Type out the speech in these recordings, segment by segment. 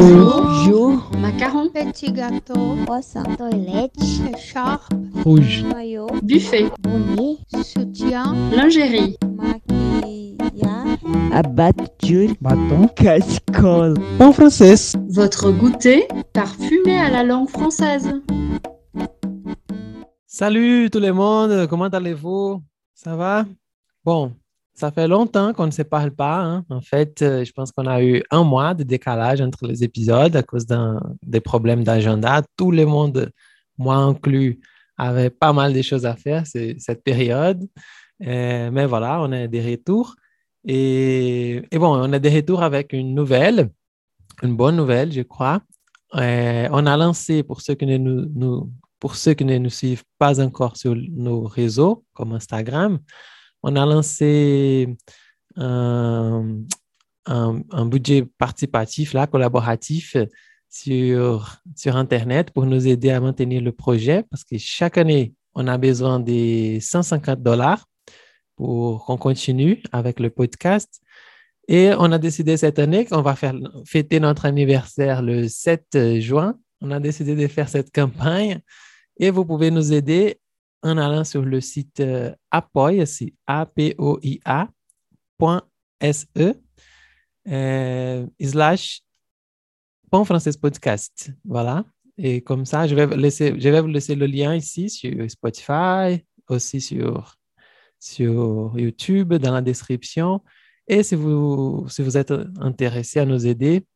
Bonjour. Jour. Macaron. Petit gâteau. Croissant. Toilette. Écharpe. Rouge. Maillot. Buffet. Bonnet. Soutien. Lingerie. Maquillage. Abatture. Bâton. Cascole. Pão francês. Votre goûter parfumé à la langue française. Salut tout le monde, comment allez-vous? Ça va? Bon, ça fait longtemps qu'on ne se parle pas. hein. En fait, euh, je pense qu'on a eu un mois de décalage entre les épisodes à cause des problèmes d'agenda. Tout le monde, moi inclus, avait pas mal de choses à faire cette période. Euh, mais voilà, on est des retours. Et, et bon, on est des retours avec une nouvelle, une bonne nouvelle, je crois. Euh, on a lancé, pour ceux qui ne nous- pour ceux qui ne nous suivent pas encore sur nos réseaux, comme Instagram, on a lancé un, un- budget participatif, là, collaboratif sur, sur Internet pour nous aider à maintenir le projet parce que chaque année, on a besoin des 150 dollars pour qu'on continue avec le podcast. Et on a décidé cette année qu'on va faire fêter notre anniversaire le 7 juin. On a décidé de faire cette campagne et vous pouvez nous aider en allant sur le site euh, Apoia, c'est apoia.se euh, slash Pont Français Podcast. Voilà. Et comme ça, je vais, vous laisser, je vais vous laisser le lien ici sur Spotify, aussi sur, sur YouTube, dans la description. Et si vous, si vous êtes intéressé à nous aider,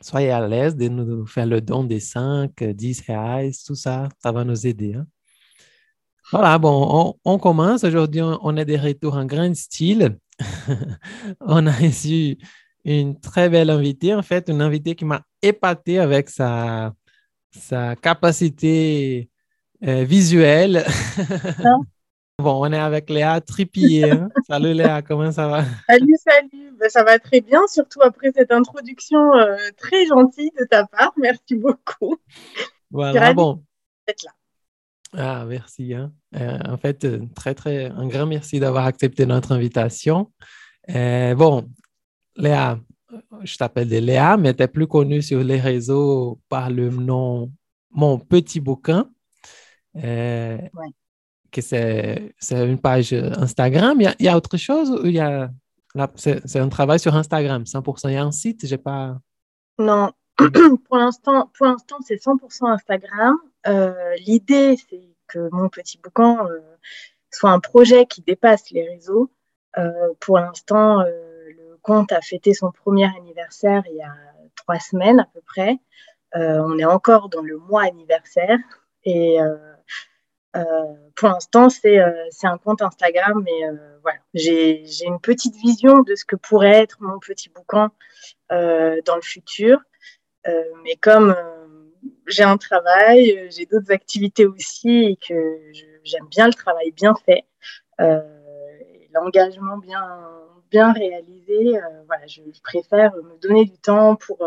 soyez à l'aise de nous faire le don des 5, 10 reais, tout ça, ça va nous aider. hein. Voilà, bon, on, on commence. Aujourd'hui, on, on est de retour en grand style. on a reçu une très belle invitée, en fait, une invitée qui m'a épaté avec sa, sa capacité euh, visuelle. bon, on est avec Léa Tripier. hein. Salut Léa, comment ça va? Salut, salut. Ben, ça va très bien, surtout après cette introduction euh, très gentille de ta part. Merci beaucoup Voilà, bon. d'être là. Ah, merci. hein. Euh, en fait, euh, très, très, un grand merci d'avoir accepté notre invitation. Euh, bon, Léa, je t'appelle de Léa, mais tu es plus connue sur les réseaux par le nom Mon Petit Bouquin. Euh, Ouais. que c'est c'est une page Instagram. Il y a, il y a autre chose ou il y a. c'est un travail sur Instagram, 100%. Il y a un site, j'ai pas. Non, pour l'instant, pour l'instant, c'est 100% Instagram. Euh, L'idée, c'est que mon petit bouquin euh, soit un projet qui dépasse les réseaux. Euh, pour l'instant, le compte a fêté son premier anniversaire il y a trois semaines à peu près. On est encore dans le mois anniversaire et pour l'instant, c'est un compte Instagram, mais voilà, j'ai une petite vision de ce que pourrait être mon petit euh, dans le futur. Mais comme j'ai un travail, euh, j'ai d'autres activités aussi et que j'aime bien le travail bien fait, euh, l'engagement bien, bien réalisé, euh, voilà, je, préfère me donner du temps pour,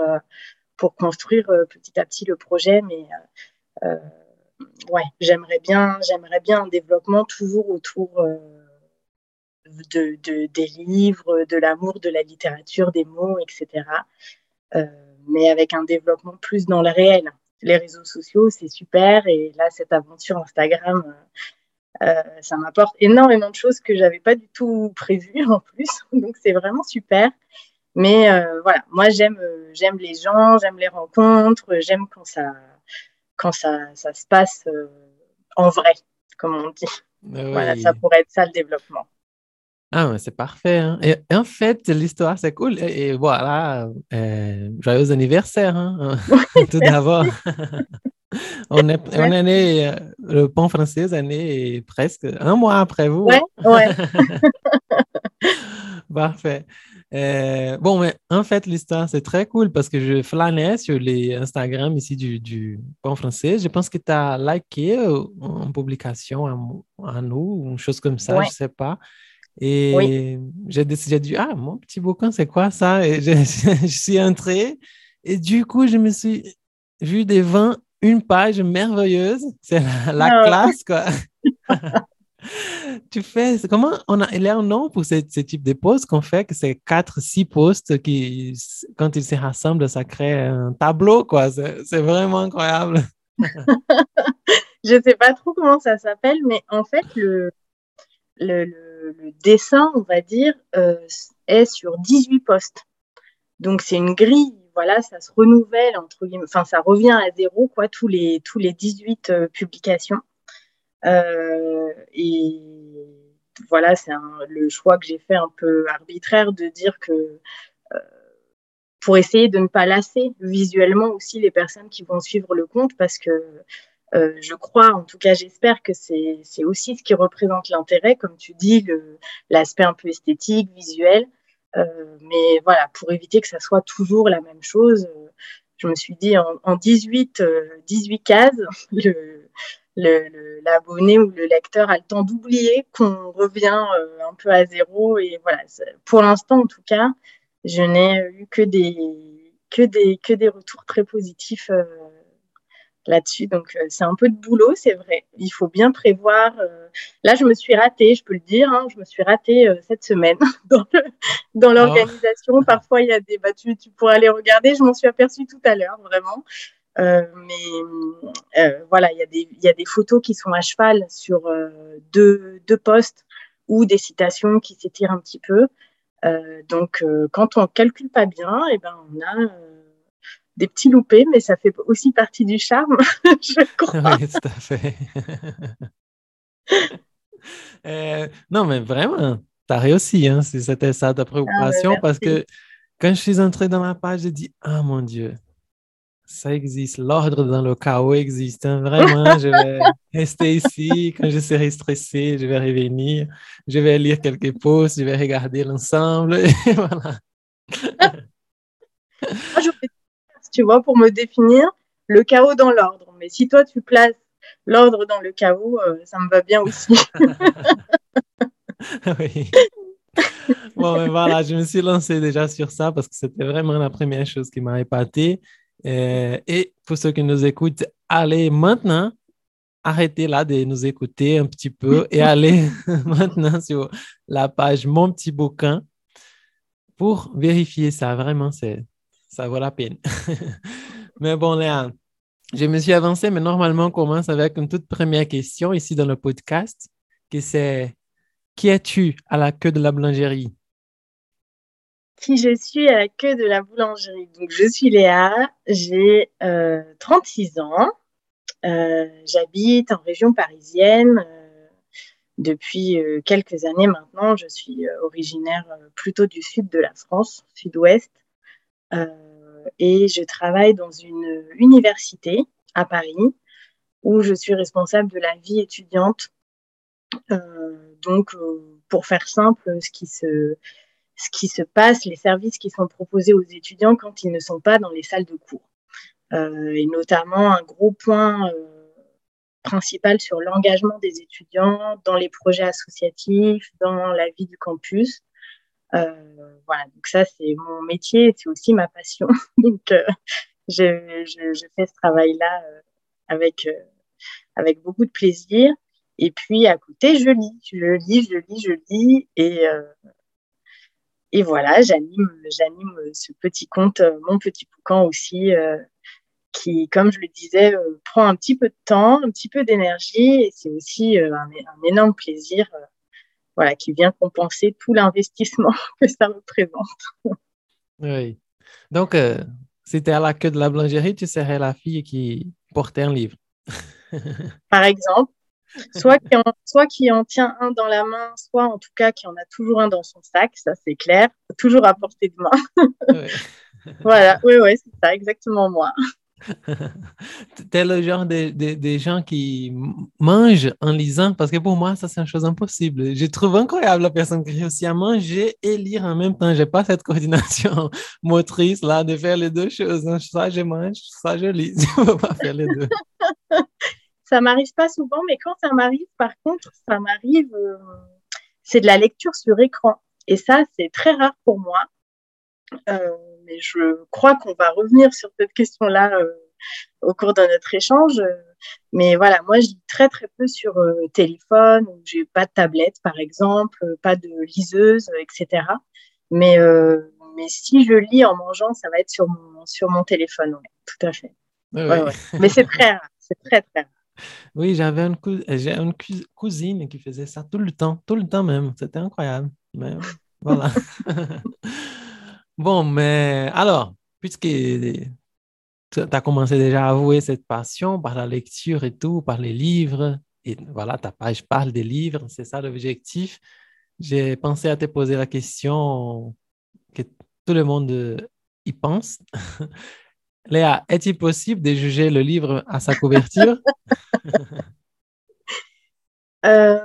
pour construire petit à petit le projet. Mais ouais, j'aimerais bien, j'aimerais bien un développement toujours autour de, de- des livres, de l'amour de la littérature, des mots, etc. Mais avec un développement plus dans le réel. Les réseaux sociaux, c'est super. Et là, cette aventure Instagram, euh, euh, ça m'apporte énormément de choses que j'avais pas du tout prévues en plus. Donc, c'est vraiment super. Mais euh, voilà, moi, j'aime j'aime les gens, j'aime les rencontres, j'aime quand ça, quand ça, ça se passe en vrai, comme on dit. Voilà, Oui. ça pourrait être ça le développement. Ah, mais c'est parfait. hein. Et, en fait, l'histoire, c'est cool. Et, et voilà, euh, joyeux anniversaire, hein, tout d'abord. on, est, on est né, euh, le pont français est né presque un mois après vous. Ouais, ouais. Parfait. Euh, bon, mais en fait, l'histoire, c'est très cool parce que je flânais sur les Instagram ici du, du pont français. Je pense que tu as liké en publication à, à nous, une chose comme ça, Ouais. je sais pas. Et Oui. j'ai dit, ah, mon petit bouquin, c'est quoi ça? Et je, je suis entrée et du coup, je me suis vu devant une page merveilleuse. C'est la, la Ah. classe, quoi. Tu fais, comment on a, il y a un nom pour ce, ce type de posts qu'on fait, que c'est quatre, six posts qui, quand ils se rassemblent, ça crée un tableau, quoi. C'est c'est vraiment incroyable. Je sais pas trop comment ça s'appelle, mais en fait, le, le, dessin, on va dire, euh, est sur 18 postes. Donc, c'est une grille, voilà, ça se renouvelle, entre enfin, ça revient à zéro, quoi, tous les, tous les 18 euh, publications. Euh, et voilà, c'est le choix que j'ai fait un peu arbitraire de dire que pour essayer de ne pas lasser visuellement aussi les personnes qui vont suivre le compte parce que euh, je crois, en tout cas j'espère que c'est aussi ce qui représente l'intérêt, comme tu dis, l'aspect un peu esthétique, visuel. Euh, mais voilà, pour éviter que ça soit toujours la même chose, euh, je me suis dit en, en 18, euh, 18 cases, le, l'abonné ou le lecteur a le temps d'oublier qu'on revient euh, un peu à zéro. Et voilà, pour l'instant en tout cas, je n'ai eu que des, que des, que des retours très positifs euh, là-dessus. Donc, euh, c'est un peu de boulot, c'est vrai. Il faut bien prévoir. euh, Là, je me suis ratée, je peux le dire, hein, je me suis ratée euh, cette semaine dans, le- dans l'organisation. Parfois, il y a des battus, tu pourras les regarder. Je m'en suis aperçue tout à l'heure, vraiment. Euh, mais euh, voilà, il y, a des, il y a des photos qui sont à cheval sur deux, deux postes ou des citations qui s'étirent un petit peu. Donc, quand on calcule pas bien, eh ben, on a des petits loupés, mais ça fait aussi partie du charme, je crois. Oui, tout à fait. Euh, non, mais vraiment, tu as réussi, hein, si c'était ça ta préoccupation, parce que quand je suis entré dans la page, j'ai dit, ah mon Dieu, ça existe, l'ordre dans le chaos existe, hein, vraiment, je vais rester ici, quand je serai stressé, je vais revenir, je vais lire quelques posts, je vais regarder l'ensemble, voilà. Faire, tu vois, pour me définir le chaos dans l'ordre. Mais si toi, tu places l'ordre dans le chaos, euh, ça me va bien aussi. Oui. Bon, mais voilà, je me suis lancé déjà sur ça parce que c'était vraiment la première chose qui m'a épaté. Euh, et pour ceux qui nous écoutent, allez maintenant, arrêtez là de nous écouter un petit peu et allez maintenant sur la page Mon petit bouquin pour vérifier ça. Vraiment, c'est, ça vaut la peine. Mais bon, Léa, je me suis avancé, mais normalement, on commence avec une toute première question ici dans le podcast, qui c'est Qui es-tu à la queue de la boulangerie? Qui je suis à la queue de la boulangerie? Donc, je suis Léa, j'ai euh, 36 ans. Euh, J'habite en région parisienne euh, depuis euh, quelques années maintenant. Je suis euh, originaire euh, plutôt du sud de la France, sud-ouest. Euh, et je travaille dans une université à Paris où je suis responsable de la vie étudiante. Euh, donc, euh, pour faire simple, ce qui se, passe, les services qui sont proposés aux étudiants quand ils ne sont pas dans les salles de cours. Et notamment un gros point principal sur l'engagement des étudiants dans les projets associatifs, dans la vie du campus. Euh, voilà, donc ça c'est mon métier, c'est aussi ma passion. donc euh, je, je, je, fais ce travail-là euh, avec, avec beaucoup de plaisir. Et puis à côté, je lis, je lis, je lis, je lis. Et, euh, et voilà, j'anime, j'anime ce petit compte, mon petit bouquin aussi, euh, qui, comme je le disais, euh, prend un petit peu de temps, un petit peu d'énergie. Et c'est aussi un, énorme plaisir, voilà, qui vient compenser tout l'investissement que ça représente. Oui. Donc, euh, si tu es à la queue de la boulangerie, tu serais la fille qui portait un livre. Par exemple, soit qui, en, soit qui en tient un dans la main, soit en tout cas qui en a toujours un dans son sac, ça c'est clair, toujours à portée de main. oui. voilà, oui, oui, c'est ça, exactement moi. Tu es le genre de, de, gens qui mangent en lisant, parce que pour moi, ça, c'est une chose impossible. Je trouve incroyable la personne qui réussit à manger et lire en même temps. Je n'ai pas cette coordination motrice là de faire les deux choses. Hein. Soit je mange, soit je lis. Je ne peux pas faire les deux. ça m'arrive pas souvent, mais quand ça m'arrive, par contre, ça m'arrive, euh, c'est de la lecture sur écran. Et ça, c'est très rare pour moi. Euh, mais je crois qu'on va revenir sur cette question-là euh, au cours de notre échange. mais voilà, moi, je lis très, très peu sur euh, téléphone, j'ai pas de tablette, par exemple, euh, pas de liseuse, etc. Mais, euh, mais si je lis en mangeant, ça va être sur mon, sur mon téléphone, ouais, tout à fait. Ouais, ouais. Mais c'est très rare, c'est très, très rare. Oui, j'avais une, cou- j'ai une cou- cousine qui faisait ça tout le temps, tout le temps même. C'était incroyable. Mais voilà. Bon, mais alors, puisque tu as commencé déjà à avouer cette passion par la lecture et tout, par les livres, et voilà, ta page parle des livres, c'est ça l'objectif. J'ai pensé à te poser la question que tout le monde y pense. Léa, est-il possible de juger le livre à sa couverture? Euh,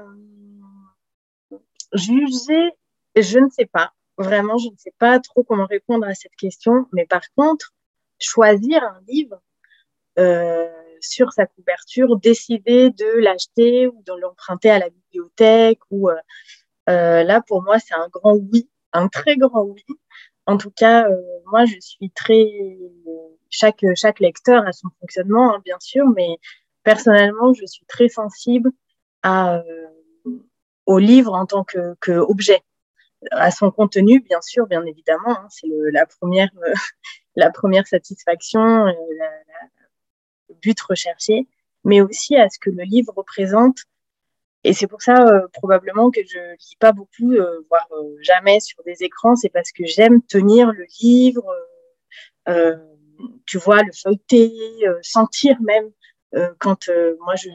juger, je ne sais pas. Vraiment, je ne sais pas trop comment répondre à cette question. Mais par contre, choisir un livre euh, sur sa couverture, décider de l'acheter ou de l'emprunter à la bibliothèque, ou euh, euh, là, pour moi, c'est un grand oui, un très grand oui. En tout cas, euh, moi, je suis très. Chaque, chaque lecteur a son fonctionnement, hein, bien sûr, mais personnellement, je suis très sensible à, euh, au livre en tant que, que objet, à son contenu, bien sûr, bien évidemment. hein, c'est la première, euh, la première satisfaction, euh, le but recherché, mais aussi à ce que le livre représente. Et c'est pour ça euh, probablement que je lis pas beaucoup, voire jamais sur des écrans. C'est parce que j'aime tenir le livre, tu vois, le feuilleter, sentir même. quand moi je,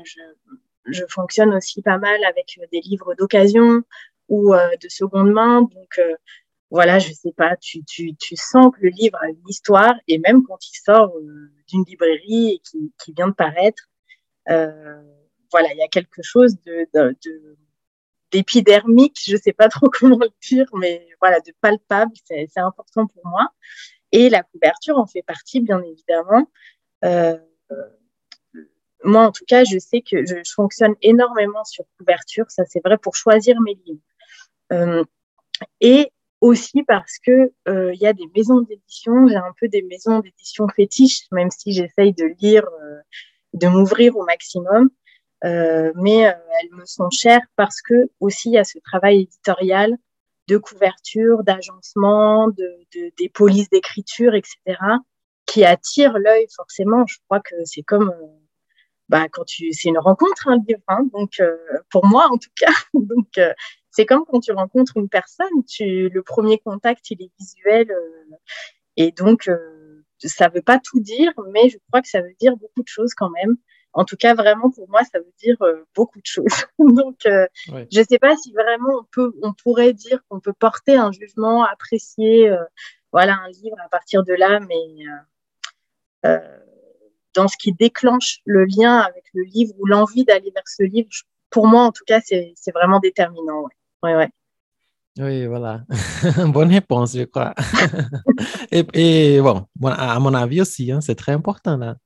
je, fonctionne aussi pas mal avec des livres d'occasion ou euh, de seconde main. Donc euh, voilà, je sais pas, tu, tu, sens que le livre a une histoire et même quand il sort euh, d'une librairie et qui, vient de paraître, voilà, il y a quelque chose de, de, de- d'épidermique, je sais pas trop comment le dire, mais voilà, de palpable, c'est, important pour moi. Et la couverture en fait partie, bien évidemment. Moi, en tout cas, je sais que je fonctionne énormément sur couverture. Ça, c'est vrai pour choisir mes livres. Euh, et aussi parce que euh, il y a des maisons d'édition. J'ai un peu des maisons d'édition fétiches, même si j'essaye de lire, euh, de m'ouvrir au maximum. Mais elles me sont chères parce que aussi il y a ce travail éditorial de couverture, d'agencement, de, de, des polices d'écriture, etc., qui attire l'œil forcément. Je crois que c'est comme bah, quand tu, c'est une rencontre, un livre. Hein, donc, pour moi, en tout cas, c'est comme quand tu rencontres une personne. Tu, le premier contact, il est visuel, euh, et donc euh, ça veut pas tout dire, mais je crois que ça veut dire beaucoup de choses quand même. En tout cas, vraiment pour moi, ça veut dire euh, beaucoup de choses. donc, euh, Ouais. je sais pas si vraiment on peut, on pourrait dire qu'on peut porter un jugement, apprécier, euh, voilà, un livre à partir de là, mais euh, euh, dans ce qui déclenche le lien avec le livre ou l'envie d'aller vers ce livre, pour moi, en tout cas, c'est c'est vraiment déterminant. Ouais. Ouais, ouais. Oui, voilà. Bonne réponse, je crois. Et, et bon, à mon avis aussi, hein, c'est très important là.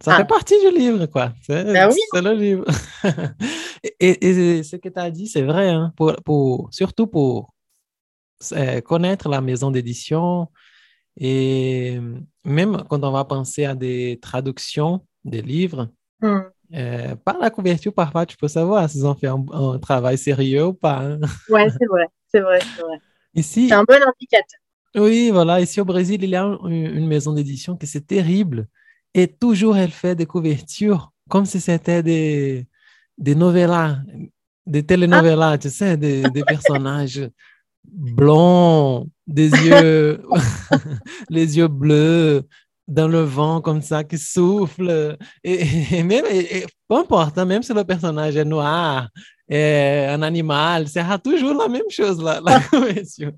Ça Ah. fait partie du livre, quoi. C'est Ben oui. le livre. Et, ce que tu as dit, c'est vrai, hein, pour, pour, surtout pour euh, connaître la maison d'édition et même quand on va penser à des traductions des livres, Hmm. Euh, par la couverture, parfois, tu peux savoir s'ils ont fait un, un travail sérieux ou pas. hein. Ouais, c'est vrai, c'est vrai, c'est vrai. Ici, C'est un bon indicateur. Oui, voilà. Ici au Brésil, il y a un- une maison d'édition qui c'est terrible. Et toujours, elle fait des couvertures comme si c'était des, des novellas, des telenovelas, tu sais, des, des personnages blonds, des yeux, les yeux bleus, dans le vent comme ça, qui souffle. Et, et même, et- et peu importe, même si le personnage est noir, est un animal, sera toujours la même chose, la, la couverture.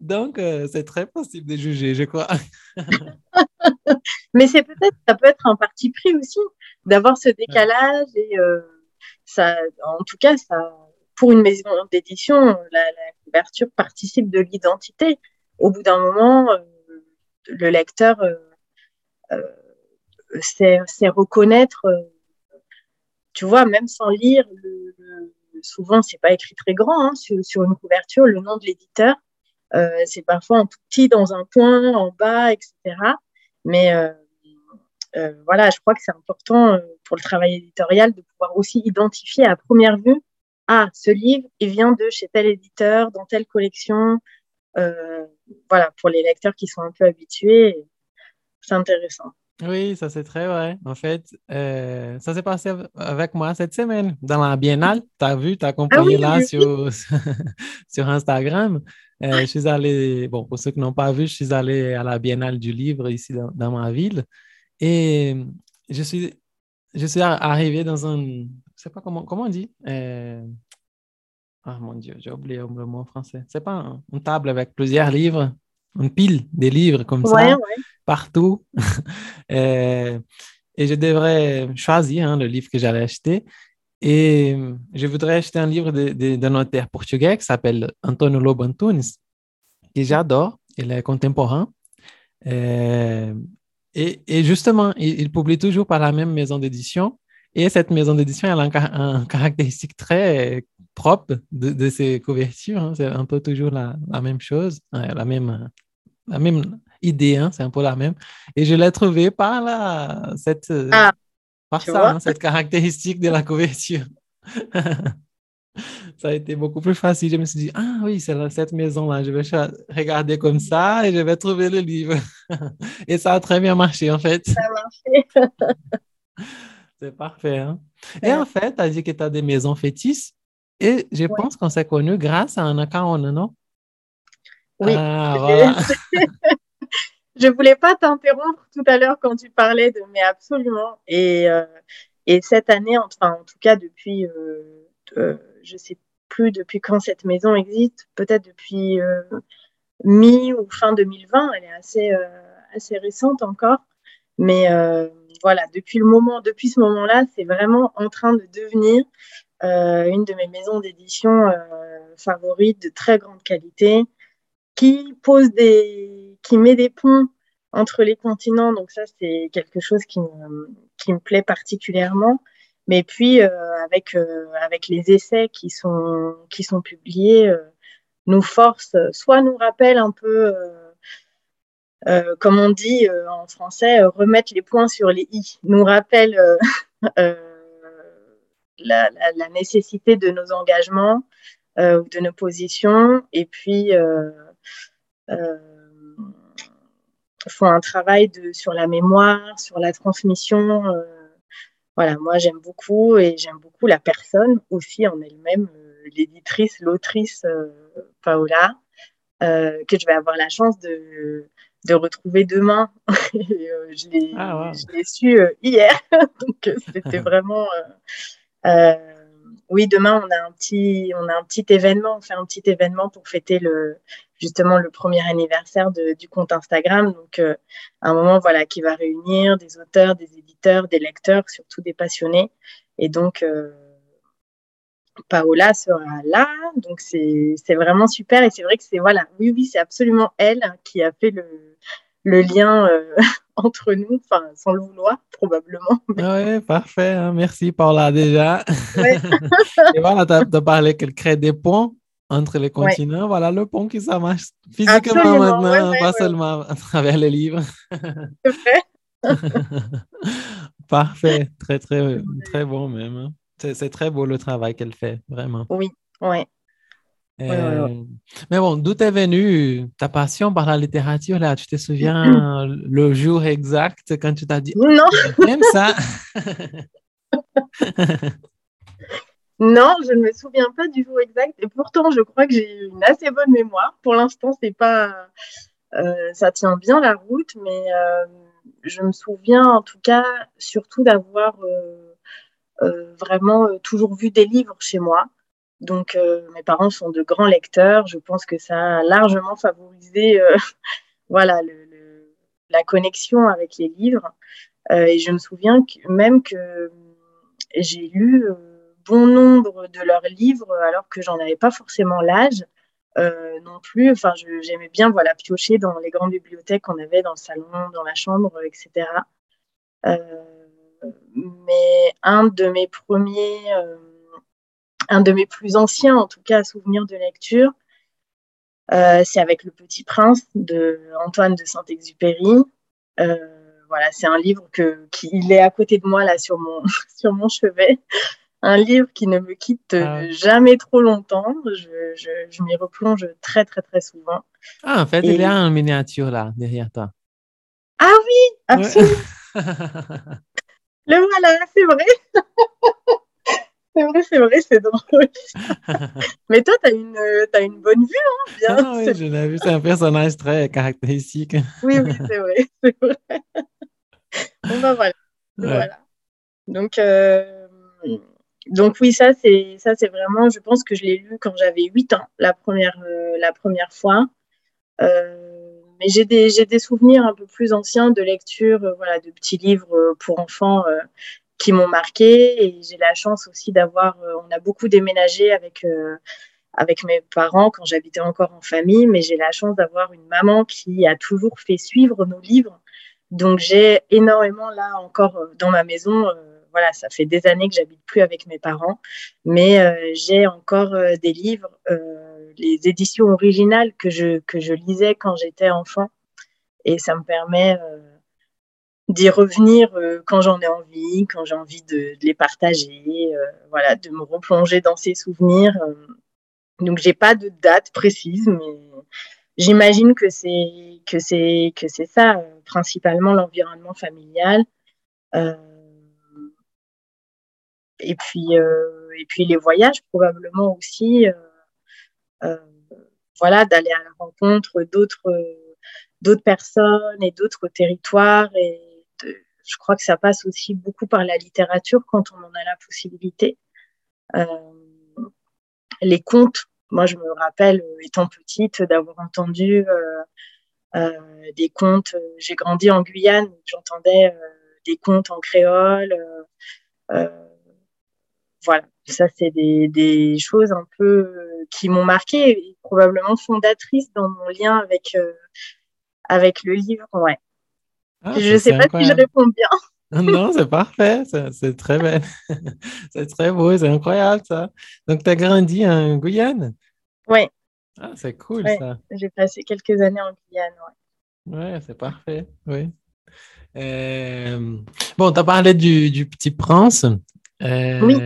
Donc, euh, c'est très possible de juger, je crois. Mais c'est peut-être, ça peut être un parti pris aussi, d'avoir ce décalage et euh, ça, en tout cas, ça, pour une maison d'édition, la, la couverture participe de l'identité. Au bout d'un moment, euh, le lecteur euh, sait reconnaître, euh, tu vois, même sans lire, le, le- souvent c'est pas écrit très grand hein, sur, une couverture, le nom de l'éditeur. Euh, c'est parfois en tout petit dans un coin, en bas, etc. Mais, voilà, je crois que c'est important pour le travail éditorial de pouvoir aussi identifier à première vue, ah, ce livre, il vient de chez tel éditeur, dans telle collection. Voilà, pour les lecteurs qui sont un peu habitués, c'est intéressant. Oui, ça c'est très vrai. En fait, euh, ça s'est passé av- avec moi cette semaine dans la Biennale. Tu as vu, tu as accompagné Ah oui, là oui, sur, sur Instagram. Euh, je suis allé, bon, pour ceux qui n'ont pas vu, je suis allé à la Biennale du livre ici dans, dans ma ville. Et je suis, je suis ar- arrivé dans un, je sais pas comment, comment on dit. Euh, ah mon Dieu, j'ai oublié le mot français. C'est pas un- une table avec plusieurs livres, une pile des livres comme ça Ouais, partout. Euh, et je devrais choisir hein, le livre que j'allais acheter. Et je voudrais acheter un livre de- de- d'un auteur portugais qui s'appelle Antonio Lobo Antunes, que j'adore. Il est contemporain. Euh, et, et justement, il, il publie toujours par la même maison d'édition. Et cette maison d'édition, elle a un, car- un caractéristique très propre de, de ses couvertures. hein. C'est un peu toujours la, la même chose, ouais, la même, la même idée, hein, c'est un peu la même. Et je l'ai trouvé par la, cette, euh, Ah, par ça, hein, cette caractéristique de la couverture. Ça a été beaucoup plus facile. Je me suis dit, ah oui, c'est cette maison-là. Je vais regarder comme ça et je vais trouver le livre. Et ça a très bien marché, en fait. Ça a marché. C'est parfait. hein. Et en fait, tu as dit que tu as des maisons fétiches. Et je pense qu'on s'est connus grâce à un account, non? Oui. Ah, voilà. Je voulais pas t'interrompre tout à l'heure quand tu parlais de, mais absolument. Et, euh, et cette année, enfin, en tout cas, depuis, euh, euh, je sais plus depuis quand cette maison existe, peut-être depuis euh, mi ou fin 2020, elle est assez, assez récente encore. Mais voilà, depuis le moment, depuis ce moment-là, c'est vraiment en train de devenir euh, une de mes maisons d'édition euh, favorites de très grande qualité qui pose des, qui met des ponts entre les continents. Donc ça, c'est quelque chose qui me, plaît particulièrement. Mais puis euh, avec les essais qui sont publiés, nous force, soit nous rappelle un peu, euh, comme on dit euh, en français, euh, remettre les points sur les i. Nous rappelle la, nécessité de nos engagements, euh, de nos positions, et puis font un travail sur la mémoire, sur la transmission. voilà, moi j'aime beaucoup et j'aime beaucoup la personne aussi en elle-même, l'éditrice, l'autrice euh, Paola, que je vais avoir la chance de, de retrouver demain. Et, euh, je l'ai Ah, wow. je l'ai su euh, hier, donc euh, c'était vraiment. euh, oui, demain on a un petit, on a un petit événement, on fait un petit événement pour fêter le justement le premier anniversaire de, du compte Instagram. Donc euh, un moment voilà qui va réunir des auteurs, des éditeurs, des lecteurs, surtout des passionnés. Et donc euh, Paola sera là, donc c'est vraiment super. Et c'est vrai que c'est voilà, oui oui, c'est absolument elle qui a fait le le lien euh, entre nous, enfin sans le vouloir probablement. Oui, parfait. hein. Merci Paula déjà. Ouais. Et voilà, tu as, parlé qu'elle crée des ponts entre les continents. Voilà le pont qui ça marche physiquement Absolument, maintenant, ouais, pas seulement à travers les livres. Parfait. Très, très, très bon même. C'est très beau le travail qu'elle fait, vraiment. Ouais. ouais, ouais, Euh, Mais bon, d'où est venue ta passion par la littérature là? Tu te souviens le jour exact quand tu t'as dit, Non, j'aime ça? non, je ne me souviens pas du jour exact. Et pourtant, je crois que j'ai une assez bonne mémoire. Pour l'instant, c'est pas, euh, ça tient bien la route, mais euh, je me souviens en tout cas surtout d'avoir vraiment euh, toujours vu des livres chez moi. Donc, euh, mes parents sont de grands lecteurs. Je pense que ça a largement favorisé, euh, voilà, la connexion avec les livres. Euh, et je me souviens même que j'ai lu euh, bon nombre de leurs livres alors que j'en avais pas forcément l'âge euh, non plus. Enfin, j'aimais bien voilà piocher dans les grandes bibliothèques qu'on avait dans le salon, dans la chambre, etc. Euh, mais un de mes premiers, euh, un de mes plus anciens, en tout cas, souvenirs de lecture, euh, c'est avec Le Petit Prince de Antoine de Saint-Exupéry. Euh, voilà, c'est un livre que, qui il est à côté de moi là sur mon sur mon chevet. Un livre qui ne me quitte Ah. jamais trop longtemps. Je, je, je m'y replonge très très très souvent. Ah, en fait, Et- il y a une miniature là, derrière toi. Ah oui, absolument. Ouais. Le voilà, c'est vrai. c'est vrai, c'est vrai, c'est drôle. Mais toi, t'as une, euh, t'as une bonne vue, hein, bien. Ah oui, je l'ai vu, c'est un personnage très caractéristique. Oui, oui, c'est vrai, c'est vrai. Bon, bah voilà. Ouais. voilà. Donc, euh, donc oui, ça c'est ça c'est vraiment, je pense que je l'ai lu quand j'avais 8 ans, la première, euh, la première fois. Euh, mais j'ai des, souvenirs un peu plus anciens de lecture, euh, voilà, de petits livres euh, pour enfants euh, qui m'ont marqué. Et j'ai la chance aussi d'avoir, on a beaucoup déménagé avec, mes parents quand j'habitais encore en famille, mais j'ai la chance d'avoir une maman qui a toujours fait suivre nos livres. Donc j'ai énormément là encore dans ma maison. voilà, ça fait des années que j'habite plus avec mes parents, mais j'ai encore des livres, les éditions originales que je que je lisais quand j'étais enfant, et ça me permet euh, d'y revenir euh, quand j'en ai envie, quand j'ai envie de, les partager, euh, voilà, de me replonger dans ces souvenirs. Donc j'ai pas de date précise, mais j'imagine que c'est que c'est que c'est ça principalement l'environnement familial. Et puis et puis les voyages probablement aussi. Euh, euh, voilà, d'aller à la rencontre d'autres euh, d'autres personnes et d'autres territoires. Et de- je crois que ça passe aussi beaucoup par la littérature quand on en a la possibilité. Euh, les contes, moi je me rappelle euh, étant petite d'avoir entendu euh, euh, des contes. euh, J'ai grandi en Guyane, j'entendais euh, des contes en créole. Voilà, ça c'est des, des choses un peu euh, qui m'ont marqué et probablement fondatrices dans mon lien avec euh, avec le livre. Ouais. Ah, je ça, sais pas si je réponds bien. Non, c'est parfait, c'est très belle. C'est très beau, c'est incroyable ça. Donc, tu as grandi en Guyane? Ouais, Ah, c'est cool Ouais. ça. j'ai passé quelques années en Guyane. Ouais. Ouais, c'est parfait, oui. Euh, bon, tu as parlé du, du Petit Prince. Euh, Oui.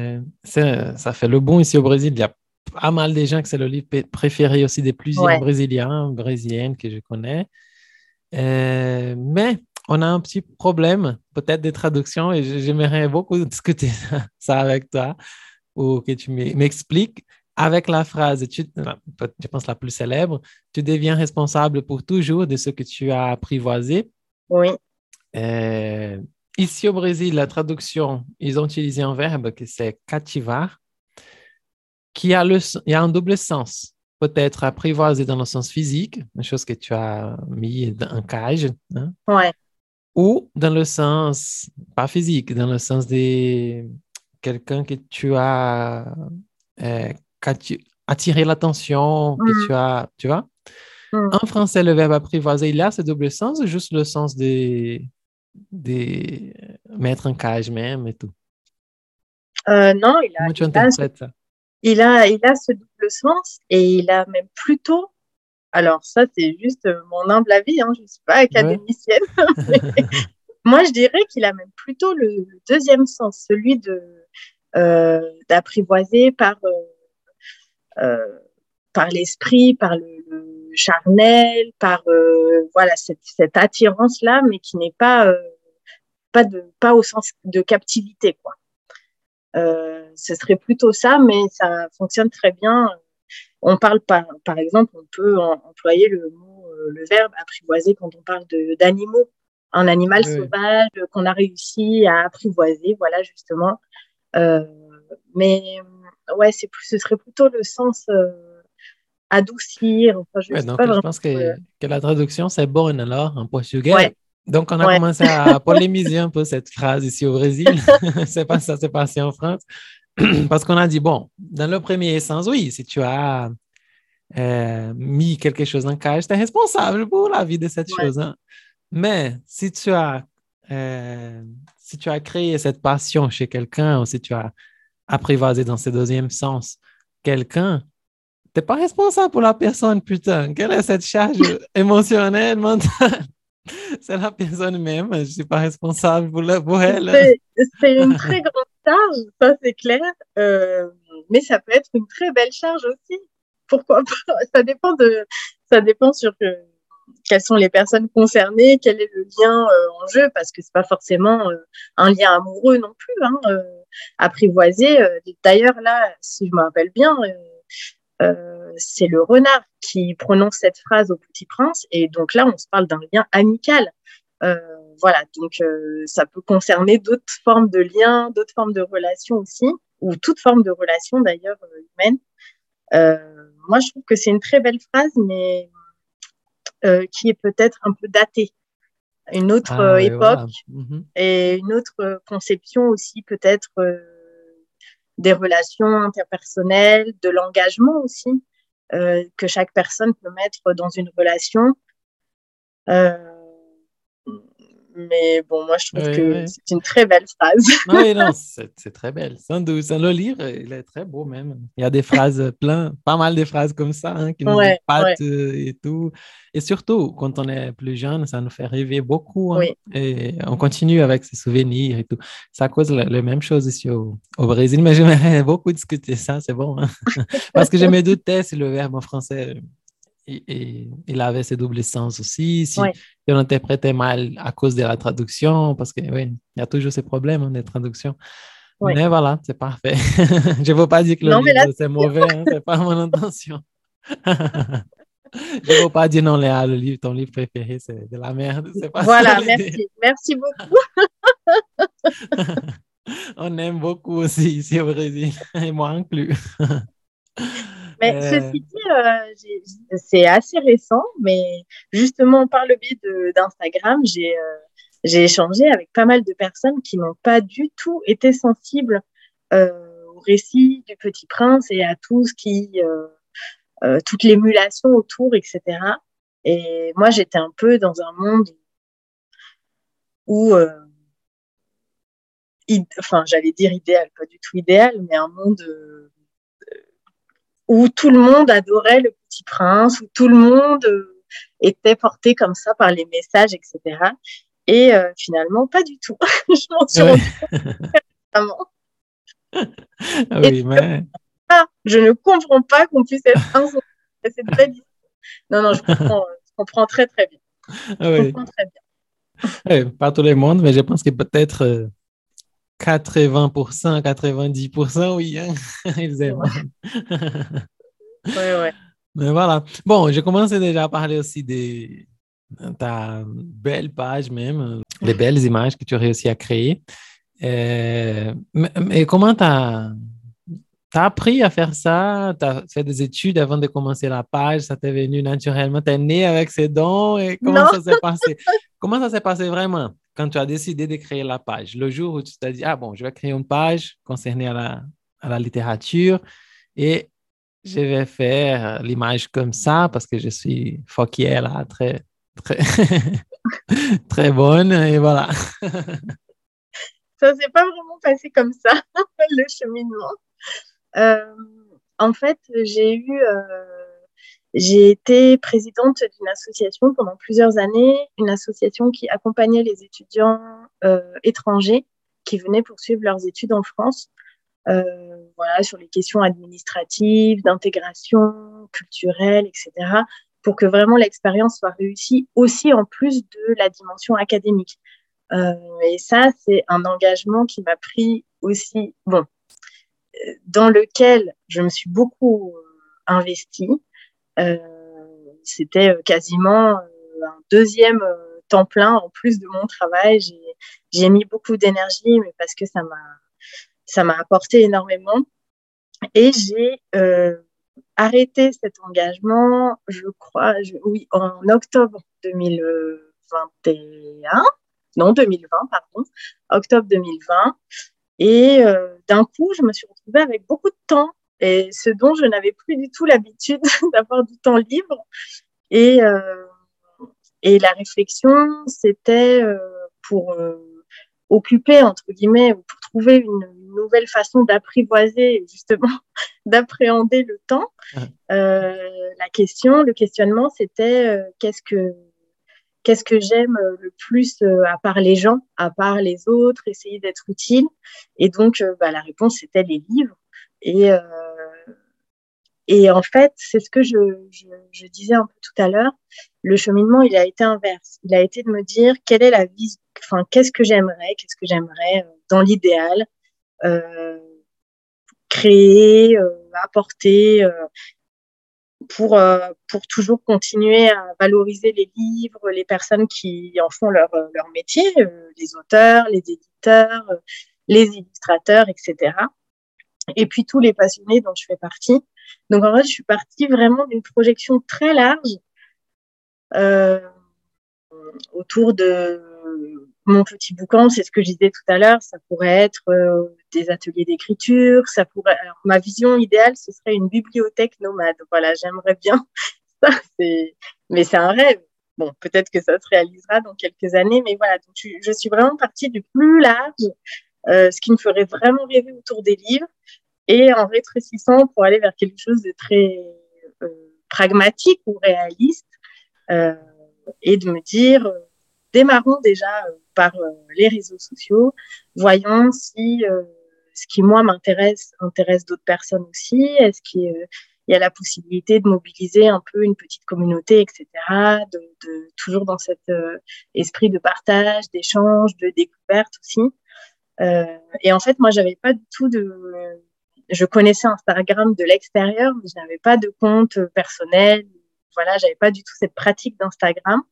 c'est- Ça fait le bon ici au Brésil. Il y a pas mal de gens que c'est le livre préféré aussi des plusieurs Ouais. Brésiliens, Brésiliennes que je connais. Euh, mais on a un petit problème, peut-être des traductions, et j'aimerais beaucoup discuter ça- avec toi, ou que tu m'e- m'expliques avec la phrase, tu, je pense la plus célèbre, tu deviens responsable pour toujours de ce que tu as apprivoisé. Oui, Euh, ici au Brésil, la traduction, ils ont utilisé un verbe que c'est cativar, qui a, le, il a un double sens. Peut-être apprivoiser dans le sens physique, une chose que tu as mis un cage, hein, ouais, ou dans le sens, pas physique, dans le sens de quelqu'un que tu as euh, attiré l'attention, que Mhm. tu as, tu vois? Mhm. En français, le verbe apprivoiser, il a ce double sens juste le sens de, de mettre un cage même et tout? Euh, non, il a, tu il a ce il a, il a ce double sens et il a même plutôt. Alors ça, c'est juste mon humble avis, hein, je ne suis pas académicienne. moi, je dirais qu'il a même plutôt le, le deuxième sens, celui de euh, d'apprivoiser par euh, euh, par l'esprit, par le charnel, par euh, voilà cette, cette attirance là, mais qui n'est pas euh, pas de pas au sens de captivité quoi. Euh, ce serait plutôt ça, mais ça fonctionne très bien. On parle par, par exemple, on peut en- employer le mot, le verbe apprivoiser quand on parle d'animaux, un animal Oui, sauvage qu'on a réussi à apprivoiser, voilà justement. Euh, mais ouais, c'est ce serait plutôt le sens euh, adoucir. Enfin, je Ouais, donc, pas je pense que, euh, que la traduction, c'est bonne alors en portugais. Ouais. Donc, on a Ouais. commencé à polémiser un peu cette phrase ici au Brésil. c'est pas ça, c'est passé en France. Parce qu'on a dit, bon, dans le premier sens, oui, si tu as euh, mis quelque chose en cage, tu es responsable pour la vie de cette chose. hein. Mais si tu as, euh, si tu as créé cette passion chez quelqu'un ou si tu as apprivoisé dans ce deuxième sens quelqu'un, tu n'es pas responsable pour la personne, putain. Quelle est cette charge émotionnelle, mentale? C'est la personne même, je ne suis pas responsable pour, la, pour elle. C'est une très grande charge, ça c'est clair, euh, mais ça peut être une très belle charge aussi. Pourquoi pas? Ça dépend de, ça dépend sur euh, quelles sont les personnes concernées, quel est le lien euh, en jeu, parce que c'est pas forcément euh, un lien amoureux non plus. Hein, apprivoisé. D'ailleurs là, si je me rappelle bien. Euh, c'est le renard qui prononce cette phrase au petit prince et donc là on se parle d'un lien amical Euh, voilà donc euh, ça peut concerner d'autres formes de liens d'autres formes de relations aussi ou toute forme de relation d'ailleurs humaine Euh, moi je trouve que c'est une très belle phrase mais qui est peut-être un peu datée une autre Ah, époque voilà. Mhm. et une autre conception aussi peut-être des relations interpersonnelles, de l'engagement aussi euh, que chaque personne peut mettre dans une relation. Euh, mais bon, moi je trouve Oui, que oui. c'est une très belle phrase. Ah oui, non, c'est très belle. Sans doute. Sans le lire, il est très beau même. Il y a des phrases, plein, pas mal de phrases comme ça hein, qui nous Ouais, euh, et tout. Et surtout, quand on est plus jeune, ça nous fait rêver beaucoup. hein. Oui. Et on continue avec ses souvenirs et tout. Ça cause la, la même chose ici au, au Brésil, mais j'aimerais beaucoup discuter ça, c'est bon. hein. Parce que je me doutais si le verbe en français, il, il- avait ses doubles sens aussi, si Ouais. on interprétait mal à cause de la traduction, parce que oui, il y a toujours ces problèmes hein, de traduction. Ouais. Mais voilà, c'est parfait. Je ne veux pas dire que le là, livre c'est mauvais, hein, c'est pas mon intention. Je ne veux pas dire non, Léa, le livre, ton livre préféré, c'est de la merde. c'est pas ça voilà, merci. Merci beaucoup. On aime beaucoup aussi ici au Brésil, et moi inclus. Mais Euh, ceci dit, euh, c'est assez récent, mais justement par le biais d'Instagram, j'ai euh, échangé avec pas mal de personnes qui n'ont pas du tout été sensibles euh, au récit du Petit Prince et à tout ce qui, euh, euh, toute l'émulation autour, etc. Et moi, j'étais un peu dans un monde où, euh, enfin, j'allais dire idéal, pas du tout idéal, mais un monde euh, où tout le monde adorait le Petit Prince, où tout le monde euh, était porté comme ça par les messages, etc. Et euh, finalement, pas du tout. Je m'en suis rendu compte. Ah oui, mais Ah, je ne comprends pas qu'on puisse être cette belle histoire. Non, non, je comprends, euh, je comprends très, très bien. ah Je oui. comprends très bien. Ouais, pas tout le monde, mais je pense que peut-être 80%, 90%, oui, hein, ils aiment. Ouais, ouais. Mais voilà. Bon, j'ai commencé déjà à parler aussi de ta belle page même, les belles images que tu as réussi à créer. Euh, mais, mais comment tu as, appris à faire ça? Tu as fait des études avant de commencer la page? Ça t'est venu naturellement? Tu es né avec ces dons? Et comment Non. ça s'est passé? Comment ça s'est passé vraiment quand tu as décidé de créer la page? Le jour où tu t'es dit, ah bon, je vais créer une page concernée à la, à la littérature et je vais faire l'image comme ça parce que je suis Fauquier là, très, très, très bonne et voilà. Ça s'est pas vraiment passé comme ça, le cheminement. Euh, en fait, j'ai eu, euh, j'ai été présidente d'une association pendant plusieurs années, une association qui accompagnait les étudiants euh, étrangers qui venaient poursuivre leurs études en France. Euh, voilà, sur les questions administratives, d'intégration culturelle, etc., pour que vraiment l'expérience soit réussie aussi en plus de la dimension académique. Euh, et ça, c'est un engagement qui m'a pris aussi, bon, dans lequel je me suis beaucoup euh, investie. Euh, C'était euh, quasiment un deuxième temps plein en plus de mon travail. J'ai- mis beaucoup d'énergie, parce que ça m'a ça m'a apporté énormément. Et j'ai arrêté cet engagement, je crois, oui, en octobre 2021 non 2020 pardon, octobre 2020. Et euh, d'un coup, je me suis retrouvée avec beaucoup de temps, et ce dont je n'avais plus du tout l'habitude d'avoir du temps libre. Et, euh, et la réflexion, c'était euh, pour euh, occuper, entre guillemets, ou pour trouver une, une nouvelle façon d'apprivoiser, justement, d'appréhender le temps. Euh, la question, le questionnement, c'était euh, qu'est-ce que qu'est-ce que j'aime euh, le plus euh, à part les gens, à part les autres, essayer d'être utile. Et donc, euh, bah, la réponse, c'était les livres. Et, et en fait, c'est ce que je, je, disais un peu tout à l'heure. Le cheminement, il a été inverse. Il a été de me dire quelle est la vie, enfin, qu'est-ce que j'aimerais, qu'est-ce que j'aimerais dans l'idéal, euh, créer, apporter, pour, euh, pour toujours continuer à valoriser les livres, les personnes qui en font leur, euh, leur métier, euh, les auteurs, les éditeurs, les illustrateurs, etc. Et puis tous les passionnés dont je fais partie. Donc en fait, je suis partie vraiment d'une projection très large autour de mon petit boucan, c'est ce que je disais tout à l'heure, ça pourrait être des ateliers d'écriture, ça pourrait. Alors ma vision idéale, ce serait une bibliothèque nomade. Voilà, j'aimerais bien ça. Mais c'est un rêve. Bon, peut-être que ça se réalisera dans quelques années, mais voilà. Donc je, suis vraiment partie du plus large, euh, ce qui me ferait vraiment rêver autour des livres, et en rétrécissant pour aller vers quelque chose de très euh, pragmatique ou réaliste, euh, et de me dire. démarrons déjà par les réseaux sociaux, voyons si ce qui moi m'intéresse intéresse d'autres personnes aussi, est-ce qu'il il y a la possibilité de mobiliser un peu une petite communauté, etc., toujours dans cet euh, esprit de partage, d'échange, de découverte aussi. Euh, et en fait, moi, j'avais pas du tout de, je connaissais Instagram de l'extérieur, mais je n'avais pas de compte personnel. Voilà, j'avais pas du tout cette pratique d'Instagram.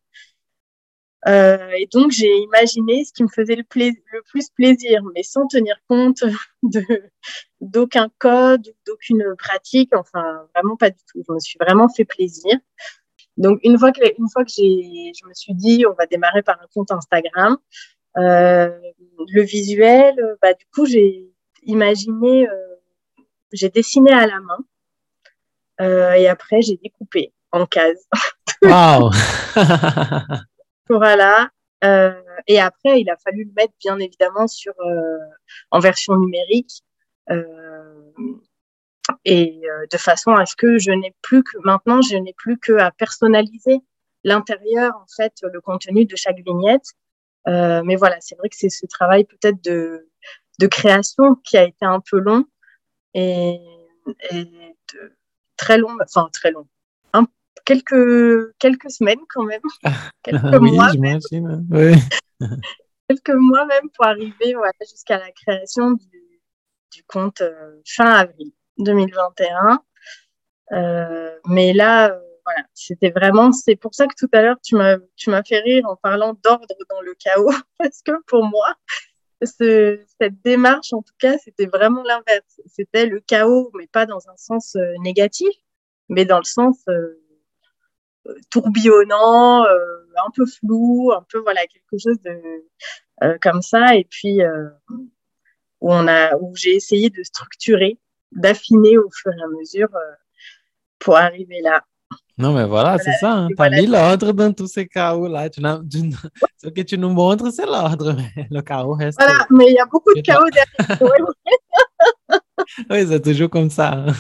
Euh, et donc, j'ai imaginé ce qui me faisait le, pla- le plus plaisir, mais sans tenir compte d'aucun code, d'aucune pratique, enfin, vraiment pas du tout. Je me suis vraiment fait plaisir. Donc, une fois que, une fois que je me suis dit, on va démarrer par un compte Instagram, euh, le visuel, bah, du coup, j'ai imaginé, euh, j'ai dessiné à la main, euh, et après, j'ai découpé en cases. Wow! Voilà. Euh, et après, il a fallu le mettre bien évidemment sur euh, en version numérique euh, et de façon à ce que je n'ai plus que maintenant, je n'ai plus que personnaliser l'intérieur en fait, le contenu de chaque vignette. Mais voilà, c'est vrai que c'est ce travail peut-être de de création qui a été un peu long et, très long, enfin très long, quelques quelques semaines quand même, quelques oui, mois. Oui. quelques mois même pour arriver voilà, jusqu'à la création du, du compte euh, fin avril 2021. Euh, mais là, euh, voilà, c'était vraiment, c'est pour ça que tout à l'heure tu m'as tu m'as fait rire en parlant d'ordre dans le chaos, parce que pour moi, ce, cette démarche, en tout cas, c'était vraiment l'inverse. C'était le chaos, mais pas dans un sens euh, négatif, mais dans le sens euh, tourbillonnant, euh, un peu flou, un peu voilà quelque chose de euh, comme ça. Et puis euh, où on a, où j'ai essayé de structurer, d'affiner au fur et à mesure pour arriver là. Non, mais voilà, c'est ça. Hein. T'as voilà. mis l'ordre dans tous ces. Tu tu n- Ce que tu nous montres, c'est l'ordre, le chaos reste. Voilà, mais il y a beaucoup de chaos derrière. Oui, c'est toujours comme ça. hein.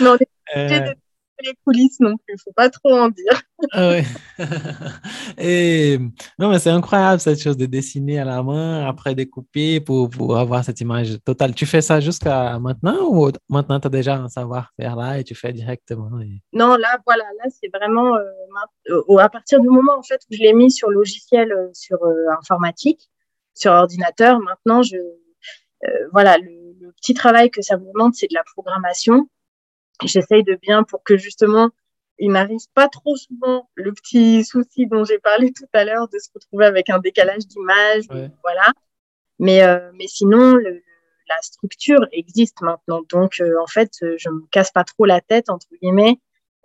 mais on est obligé Euh, de les coulisses non plus, faut pas trop en dire. Ah oui. Et non, mais c'est incroyable cette chose de dessiner à la main, après découper pour, pour avoir cette image totale. Tu fais ça jusqu'à maintenant ou maintenant tu as déjà un savoir-faire là et tu fais directement et- Non, là, voilà, là, c'est vraiment euh, à partir du moment en fait où je l'ai mis sur logiciel, euh, sur euh, informatique, sur ordinateur. Maintenant, je, voilà, le, le petit travail que ça me demande, c'est de la programmation. J'essaye de bien pour que justement, il m'arrive pas trop souvent le petit souci dont j'ai parlé tout à l'heure de se retrouver avec un décalage d'image, Ouais. voilà. Mais euh, mais sinon, le, la structure existe maintenant, donc euh, en fait, euh, je me casse pas trop la tête entre guillemets.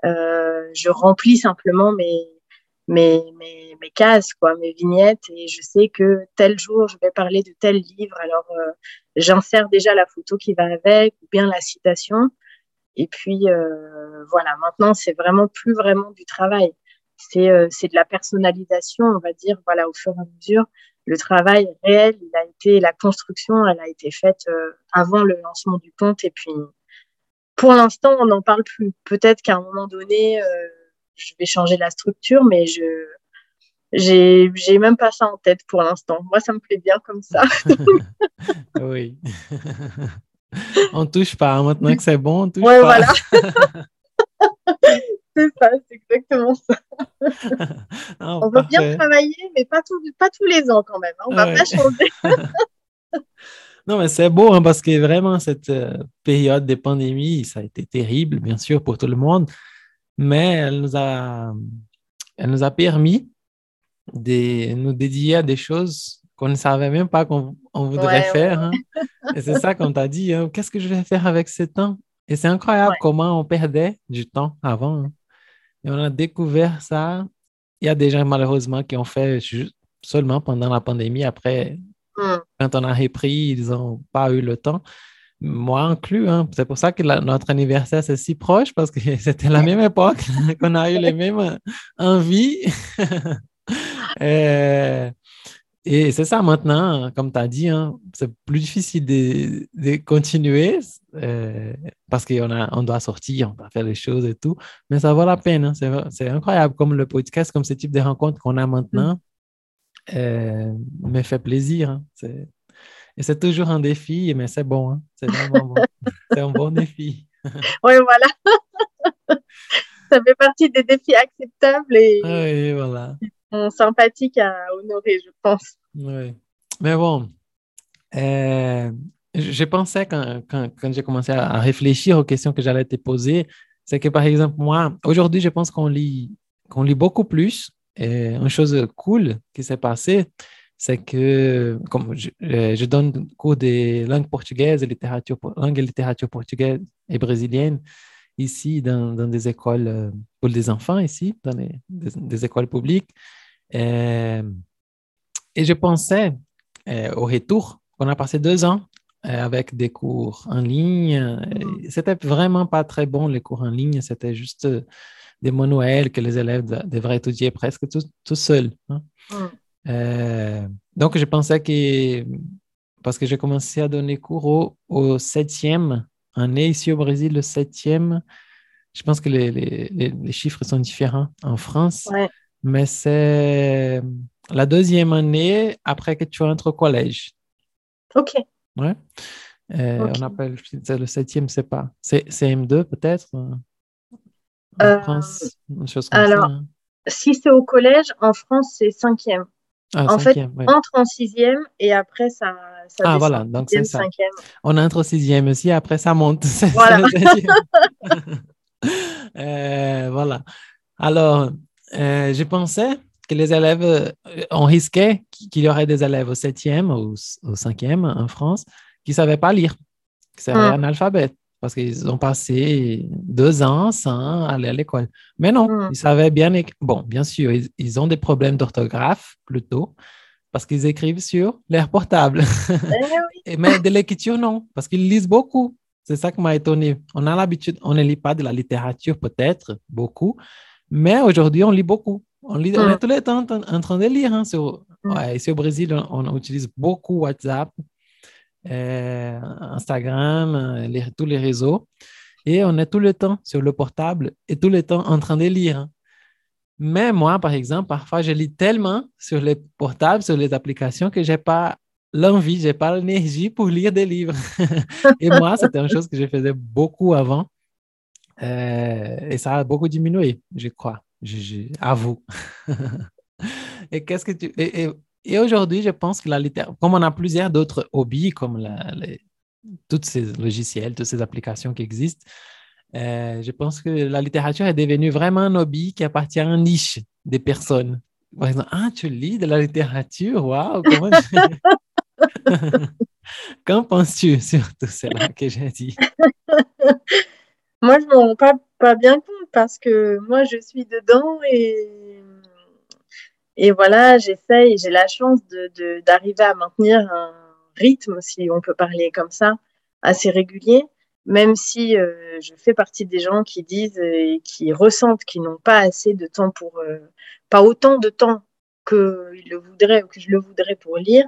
Euh, je remplis simplement mes mes, mes, mes cases, quoi, mes vignettes, et je sais que tel jour, je vais parler de tel livre, alors euh, j'insère déjà la photo qui va avec, ou bien la citation, et puis euh, voilà, maintenant, c'est vraiment plus vraiment du travail, c'est euh, de la personnalisation, on va dire, voilà, au fur et à mesure, le travail réel, il a été, la construction, elle a été faite euh, avant le lancement du compte, et puis pour l'instant, on n'en parle plus. Peut-être qu'à un moment donné, euh, je vais changer la structure, mais je j'ai même pas ça en tête pour l'instant. Moi, ça me plaît bien comme ça. oui. on touche pas. hein. Maintenant que c'est bon, on touche Ouais, pas. voilà. c'est ça, c'est exactement ça. Ah, On veut bien parfait. travailler, mais pas, tout, pas tous les ans quand même. hein. On va Ouais. pas changer. Non, mais c'est beau hein, parce que vraiment, cette euh, période de pandémie, ça a été terrible, bien sûr, pour tout le monde, mais elle nous a, elle nous a permis de nous dédier à des choses qu'on ne savait même pas qu'on on voudrait Ouais, faire. hein. Et c'est ça qu'on t'a dit, hein, qu'est-ce que je vais faire avec ce temps? Et c'est incroyable Ouais. comment on perdait du temps avant. hein. Et on a découvert ça. Il y a des gens, malheureusement, qui ont fait seulement pendant la pandémie. Après, Hmm. quand on a repris, ils n'ont pas eu le temps. Moi inclus, c'est pour ça que la- notre anniversaire, c'est si proche, parce que c'était la même époque qu'on a eu les mêmes envies. Euh, et c'est ça maintenant, comme tu as dit, hein, c'est plus difficile de, de continuer euh, parce qu'on on doit sortir, on doit faire les choses et tout, mais ça vaut la peine. hein. C'est, c'est incroyable comme le podcast, comme ce type de rencontres qu'on a maintenant euh, me fait plaisir. hein. C'est- Et c'est toujours un défi, mais c'est bon. C'est vraiment bon. c'est un bon défi. Oui, voilà. ça fait partie des défis acceptables et Oui, voilà. Sympathiques à honorer, je pense. Oui. Mais bon, euh, je pensais quand, quand, j'ai commencé à réfléchir aux questions que j'allais te poser, c'est que par exemple, moi, aujourd'hui, je pense qu'on lit, qu'on lit beaucoup plus. Et une chose cool qui s'est passée, c'est que comme je, je donne cours de langue portugaise et littérature, langue et littérature portugaise et brésilienne ici dans, dans des écoles euh, pour les enfants ici, dans les- des, des écoles publiques. Euh, et je pensais euh, au retour qu'on a passé deux ans avec des cours en ligne. Euh, C'était vraiment pas très bon les cours en ligne. C'était juste des manuels que les élèves de- devraient étudier presque tout, tout seuls. hein. Mm. Euh, donc je pensais que parce que j'ai commencé à donner cours au, au septième année ici au Brésil, le septième. Je pense que les, les- les- chiffres sont différents en France, Ouais. mais c'est la deuxième année après que tu entres au collège. Ok. Ouais. Euh, Ok. On appelle le septième, c'est pas. C'est CM2 peut-être euh, en Euh, France, une chose comme alors, ça. hein. Si c'est au collège, en France, c'est cinquième. Ah, en fait, ouais. Entre en sixième et après, ça, ça Ah, voilà, donc c'est ça. cinquième. On entre au sixième aussi, après ça monte. Voilà. Euh, voilà. Alors, euh, je pensais que les élèves, euh, on risquait qu'il y aurait des élèves au septième ou au cinquième en France qui ne savaient pas lire, qui seraient Mm. analphabètes parce qu'ils ont passé deux ans sans aller à l'école. Mais non, Mm. ils savaient bien. Bon, bien sûr, ils, ils ont des problèmes d'orthographe plutôt parce qu'ils écrivent sur leur portable. Eh oui. Mais de l'écriture, non, parce qu'ils lisent beaucoup. C'est ça qui m'a étonné. On a l'habitude, on ne lit pas de la littérature peut-être, beaucoup, mais aujourd'hui, on lit beaucoup. On, lit, on Mm. est tout le temps en, en train de lire. hein, sur, Mm. ouais, ici au Brésil, on, on utilise beaucoup WhatsApp, euh, Instagram, euh, tous les réseaux. Et on est tout le temps sur le portable et tout le temps en train de lire. Mais moi, par exemple, parfois, je lis tellement sur les portables, sur les applications, que je n'ai pas l'envie, je n'ai pas l'énergie pour lire des livres. et moi, c'était une chose que je faisais beaucoup avant. Euh, et ça a beaucoup diminué, je crois. Je, je- avoue. et qu'est-ce que tu... et aujourd'hui, je pense que la littérature, comme on a plusieurs d'autres hobbies, comme tous ces logiciels, toutes ces applications qui existent, euh, je pense que la littérature est devenue vraiment un hobby qui appartient à une niche des personnes. Par exemple, ah, tu lis de la littérature, waouh, comment Qu'en penses-tu sur tout cela que j'ai dit? Moi, je ne m'en rends pas, pas bien compte parce que moi, je suis dedans et, et voilà, j'essaye, j'ai la chance d'arriver à maintenir un rythme, si on peut parler comme ça, assez régulier, même si euh, je fais partie des gens qui disent et qui ressentent qu'ils n'ont pas assez de temps pour, euh, pas autant de temps que ils le voudraient ou que je le voudrais pour lire.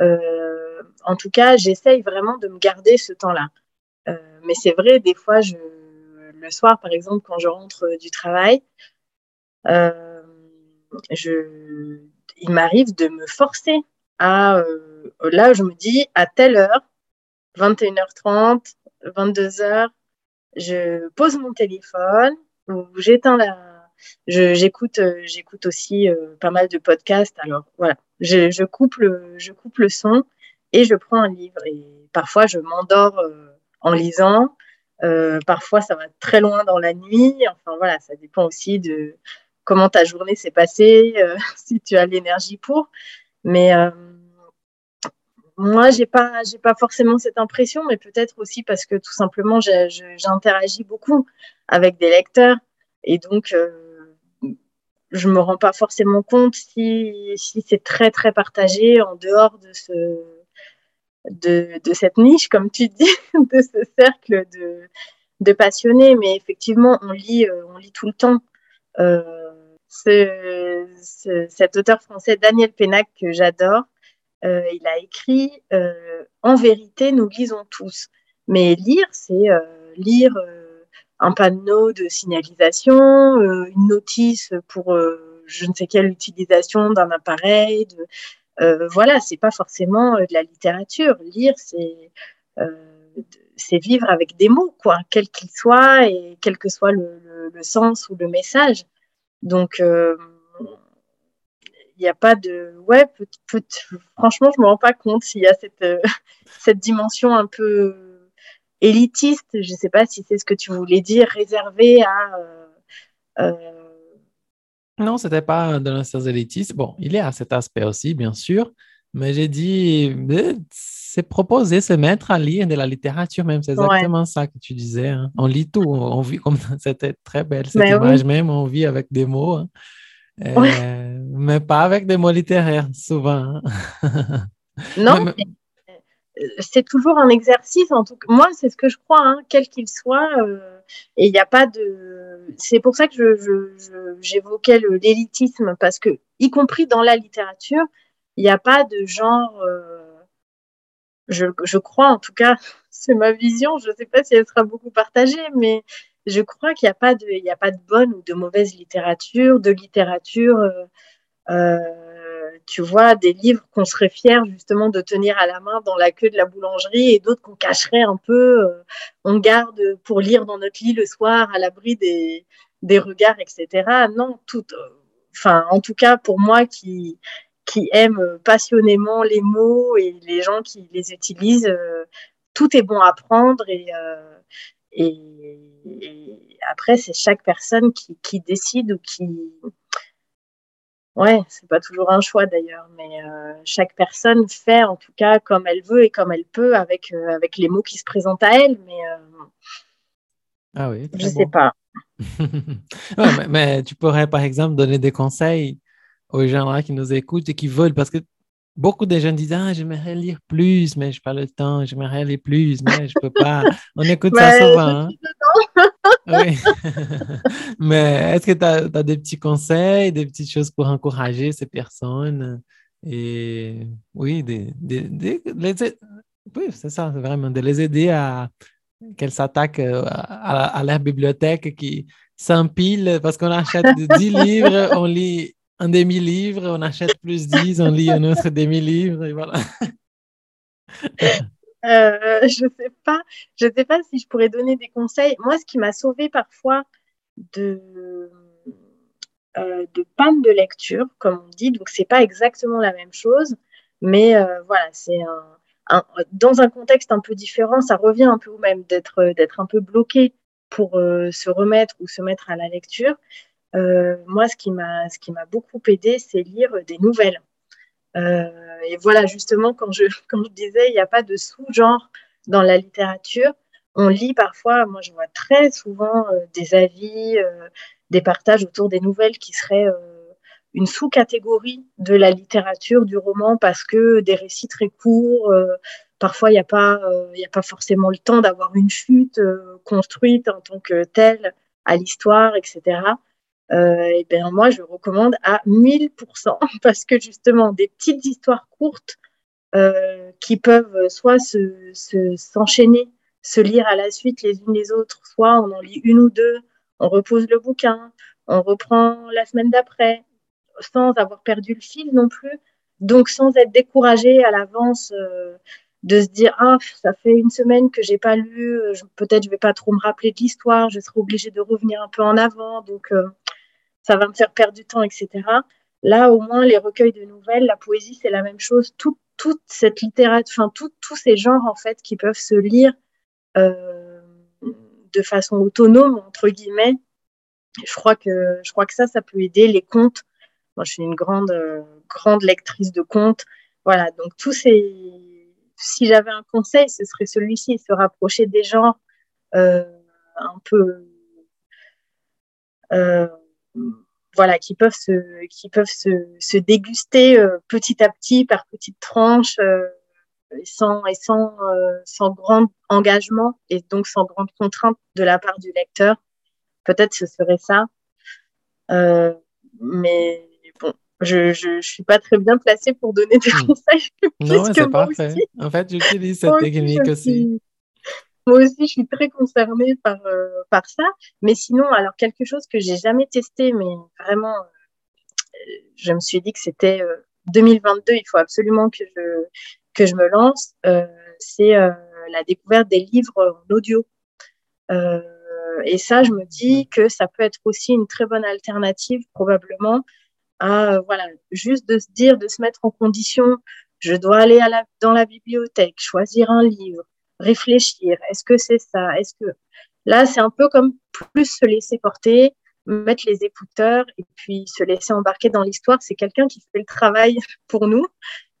Euh, en tout cas, j'essaye vraiment de me garder ce temps-là. Mais c'est vrai, des fois, le soir, par exemple, quand je rentre du travail, je, il m'arrive de me forcer à, euh, là, je me dis, à telle heure, 21h30, 22h, je pose mon téléphone ou j'éteins la, j'écoute, euh, j'écoute aussi euh, pas mal de podcasts. Alors voilà, je, coupe le, je coupe le son et je prends un livre. Et parfois, je m'endors en lisant. Parfois, ça va très loin dans la nuit. Enfin voilà, ça dépend aussi de comment ta journée s'est passée, euh, si tu as l'énergie pour. Mais euh, moi, j'ai pas, j'ai pas forcément cette impression, mais peut-être aussi parce que tout simplement, j'interagis beaucoup avec des lecteurs et donc euh, je me rends pas forcément compte si, si c'est très très partagé en dehors de ce de, de cette niche, comme tu dis, de ce cercle de, de passionnés. Mais effectivement, on lit, euh, on lit tout le temps. Ce- ce- cet auteur français, Daniel Pénac, que j'adore, euh, il a écrit euh, En vérité, nous lisons tous. Mais lire, c'est euh, lire un panneau de signalisation, une notice pour je ne sais quelle utilisation d'un appareil. De, voilà, c'est pas forcément de la littérature. Lire, c'est vivre avec des mots, quoi, quels qu'ils soient et quel que soit le sens ou le message. Donc, euh, il n'y a pas de. Ouais, franchement, je ne me rends pas compte s'il y a cette, euh, dimension un peu élitiste. Je ne sais pas si c'est ce que tu voulais dire, réservée à. euh, Non, c'était pas de l'instance élitiste. Bon, il y a cet aspect aussi, bien sûr, mais j'ai dit, euh, c'est proposer, se mettre à lire de la littérature même. C'est Ouais. exactement ça que tu disais. hein. On lit tout, on, vit comme c'était très belle cette Mais oui. image même, on vit avec des mots, hein. Euh, mais pas avec des mots littéraires, souvent. hein. Non, Mais- euh, c'est toujours un exercice. En tout cas, moi, c'est ce que je crois, hein, quel qu'il soit. euh, et il n'y a pas de. C'est pour ça que je, je- je- j'évoquais l'élitisme, parce que, y compris dans la littérature, il n'y a pas de genre. euh, je, crois, en tout cas, c'est ma vision. Je ne sais pas si elle sera beaucoup partagée, mais je crois qu'il n'y a pas de, il y a pas de bonne ou de mauvaise littérature, de littérature. euh, euh, tu vois, des livres qu'on serait fier justement de tenir à la main dans la queue de la boulangerie et d'autres qu'on cacherait un peu, on garde pour lire dans notre lit le soir à l'abri des, des regards, etc. Non, tout, enfin, en tout cas pour moi qui, qui aime passionnément les mots et les gens qui les utilisent, euh, tout est bon à prendre et, euh, et, et après c'est chaque personne qui, qui décide ou qui Ouais, c'est pas toujours un choix d'ailleurs, mais euh, chaque personne fait en tout cas comme elle veut et comme elle peut avec, euh, avec les mots qui se présentent à elle, mais euh, Ah oui, je très sais bon. pas. Ouais, mais, mais tu pourrais, par exemple, donner des conseils aux gens là qui nous écoutent et qui veulent, parce que beaucoup de gens disent, ah, j'aimerais lire plus, mais je n'ai pas le temps, j'aimerais lire plus, mais je peux pas. On écoute ça souvent. hein. Oui. Mais est-ce que tu as, des petits conseils, des petites choses pour encourager ces personnes? Et oui, des, des- des- les a- oui, c'est ça, c'est vraiment de les aider à qu'elles s'attaquent euh, à, à leur bibliothèque qui s'empile parce qu'on achète 10 livres, on lit un demi-livre, on achète plus 10, on lit un autre demi-livre, et voilà. Euh, je je sais pas si je pourrais donner des conseils. Moi, ce qui m'a sauvé parfois de, euh, de panne de lecture, comme on dit, donc c'est pas exactement la même chose, mais euh, voilà, c'est dans un contexte un peu différent, ça revient un peu au même d'être un peu bloqué pour se remettre ou se mettre à la lecture. Euh, moi, ce qui m'a ce qui m'a beaucoup aidé, c'est lire des nouvelles. Euh, et voilà, justement, quand je, quand je disais, il n'y a pas de sous-genre dans la littérature. On lit parfois, moi je vois très souvent euh, des avis, des partages autour des nouvelles qui seraient une sous-catégorie de la littérature, du roman, parce que des récits très courts, parfois il n'y a, pas, euh, a pas forcément le temps d'avoir une chute construite en tant que telle à l'histoire, etc. Euh, et bien moi, je recommande à 1000% parce que justement, des petites histoires courtes euh, qui peuvent soit se, se- s'enchaîner, se lire à la suite les unes les autres, soit on en lit une ou deux, on repose le bouquin, on reprend la semaine d'après, sans avoir perdu le fil non plus. Donc, sans être découragé à l'avance euh, de se dire Ah, ça fait une semaine que j'ai pas lu, euh, peut-être je vais pas trop me rappeler de l'histoire, je serai obligée de revenir un peu en avant, donc euh, ça va me faire perdre du temps, etc. Là, au moins, les recueils de nouvelles, la poésie, c'est la même chose. Tout- toute cette littérature, enfin, tous ces genres, en fait, qui peuvent se lire euh, de façon autonome, entre guillemets, je crois que, je crois que ça, ça peut aider les contes. Moi, je suis une grande, euh, grande lectrice de contes. Voilà, donc tous ces. Si j'avais un conseil, ce serait celui-ci, se rapprocher des genres euh, un peu. Voilà, qui peuvent se, qui peuvent se, se déguster euh, petit à petit par petites tranches euh, sans, et sans, euh, sans grand engagement et donc sans grande contrainte de la part du lecteur. Peut-être ce serait ça. Mais bon, je, je, je suis pas très bien placée pour donner des Hmm. conseils. Non, puisque c'est parfait. aussi- En fait, j'utilise cette technique aussi. Moi aussi, je suis très concernée par, euh, par ça. Mais sinon, alors quelque chose que j'ai jamais testé, mais vraiment, euh, je me suis dit que c'était euh, 2022, il faut absolument que je, que je me lance. euh, c'est euh, la découverte des livres en audio. Euh, et ça, je me dis que ça peut être aussi une très bonne alternative, probablement, à euh, voilà, juste de se dire, de se mettre en condition, je dois aller à la, dans la bibliothèque, choisir un livre, réfléchir, est-ce que c'est ça, est-ce que là, c'est un peu comme plus se laisser porter, mettre les écouteurs et puis se laisser embarquer dans l'histoire. C'est quelqu'un qui fait le travail pour nous.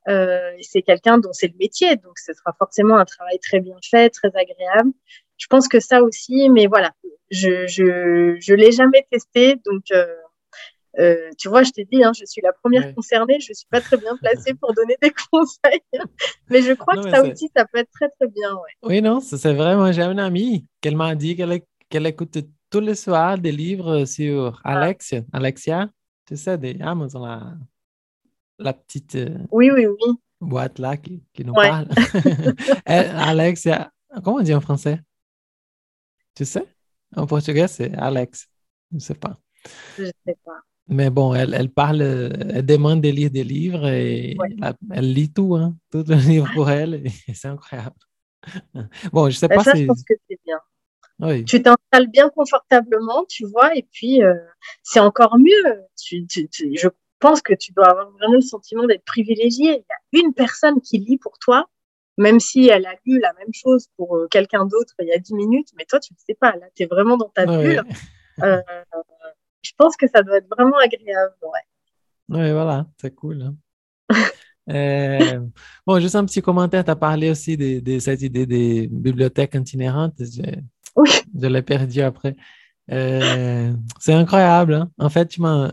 Euh, c'est quelqu'un dont c'est le métier, donc ce sera forcément un travail très bien fait, très agréable. Je pense que ça aussi, mais voilà, je je je l'ai jamais testé, donc euh, euh, tu vois, je t'ai dit, hein, je suis la première Ouais. concernée, je suis pas très bien placée pour donner des conseils, mais je crois Non, que ça aussi, ça peut être très très bien, ouais. Oui, non, c'est vrai. Moi, j'ai une amie qu'elle m'a dit qu'elle qu'elle écoute tous les soirs des livres sur Ah. Alexia. Alexia, tu sais, des Amazon, la, la petite euh, Oui, oui, oui. boîte là qui, qui nous Ouais. parle. Alexia, comment on dit en français? Tu sais? En portugais, c'est Alex. Je ne sais pas. Je sais pas. Mais bon, elle, elle parle, elle demande de lire des livres et Ouais. elle lit tout, hein, tout le livre pour elle c'est incroyable. Bon, je sais Bah, pas ça, je si... pense que c'est bien. Oui, Tu t'installes bien confortablement, tu vois, et puis euh, c'est encore mieux. Tu, tu- tu- je pense que tu dois avoir vraiment le sentiment d'être privilégié. Il y a une personne qui lit pour toi, même si elle a lu la même chose pour euh, quelqu'un d'autre il y a 10 minutes, mais toi, tu ne sais pas. Là, tu es vraiment dans ta Ouais. bulle. Euh, je pense que ça doit être vraiment agréable. Ouais. Ouais, voilà, c'est cool. hein. Euh, bon, juste un petit commentaire. Tu as parlé aussi de, de cette idée des bibliothèques itinérantes. Je, Oui. je l'ai perdu après. Euh, c'est incroyable. hein. En fait, tu m'as-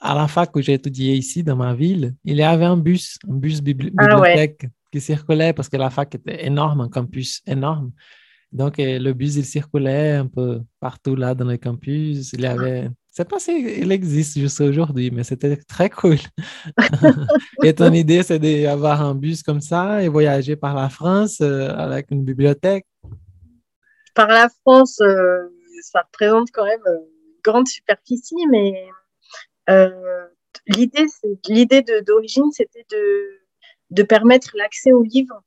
à la fac où j'ai étudié ici, dans ma ville, il y avait un bus, un bus bibli- Ah ouais. bibliothèque qui circulait parce que la fac était énorme, un campus énorme. Donc, euh, le bus, il circulait un peu partout là dans le campus. Il y avait, je sais pas s'il existe jusqu'à aujourd'hui, mais c'était très cool. Et ton idée, c'est d'avoir un bus comme ça et voyager par la France euh, avec une bibliothèque? Par la France, euh, ça représente quand même une grande superficie, mais euh, l'idée, l'idée d'origine, c'était de, de permettre l'accès aux livres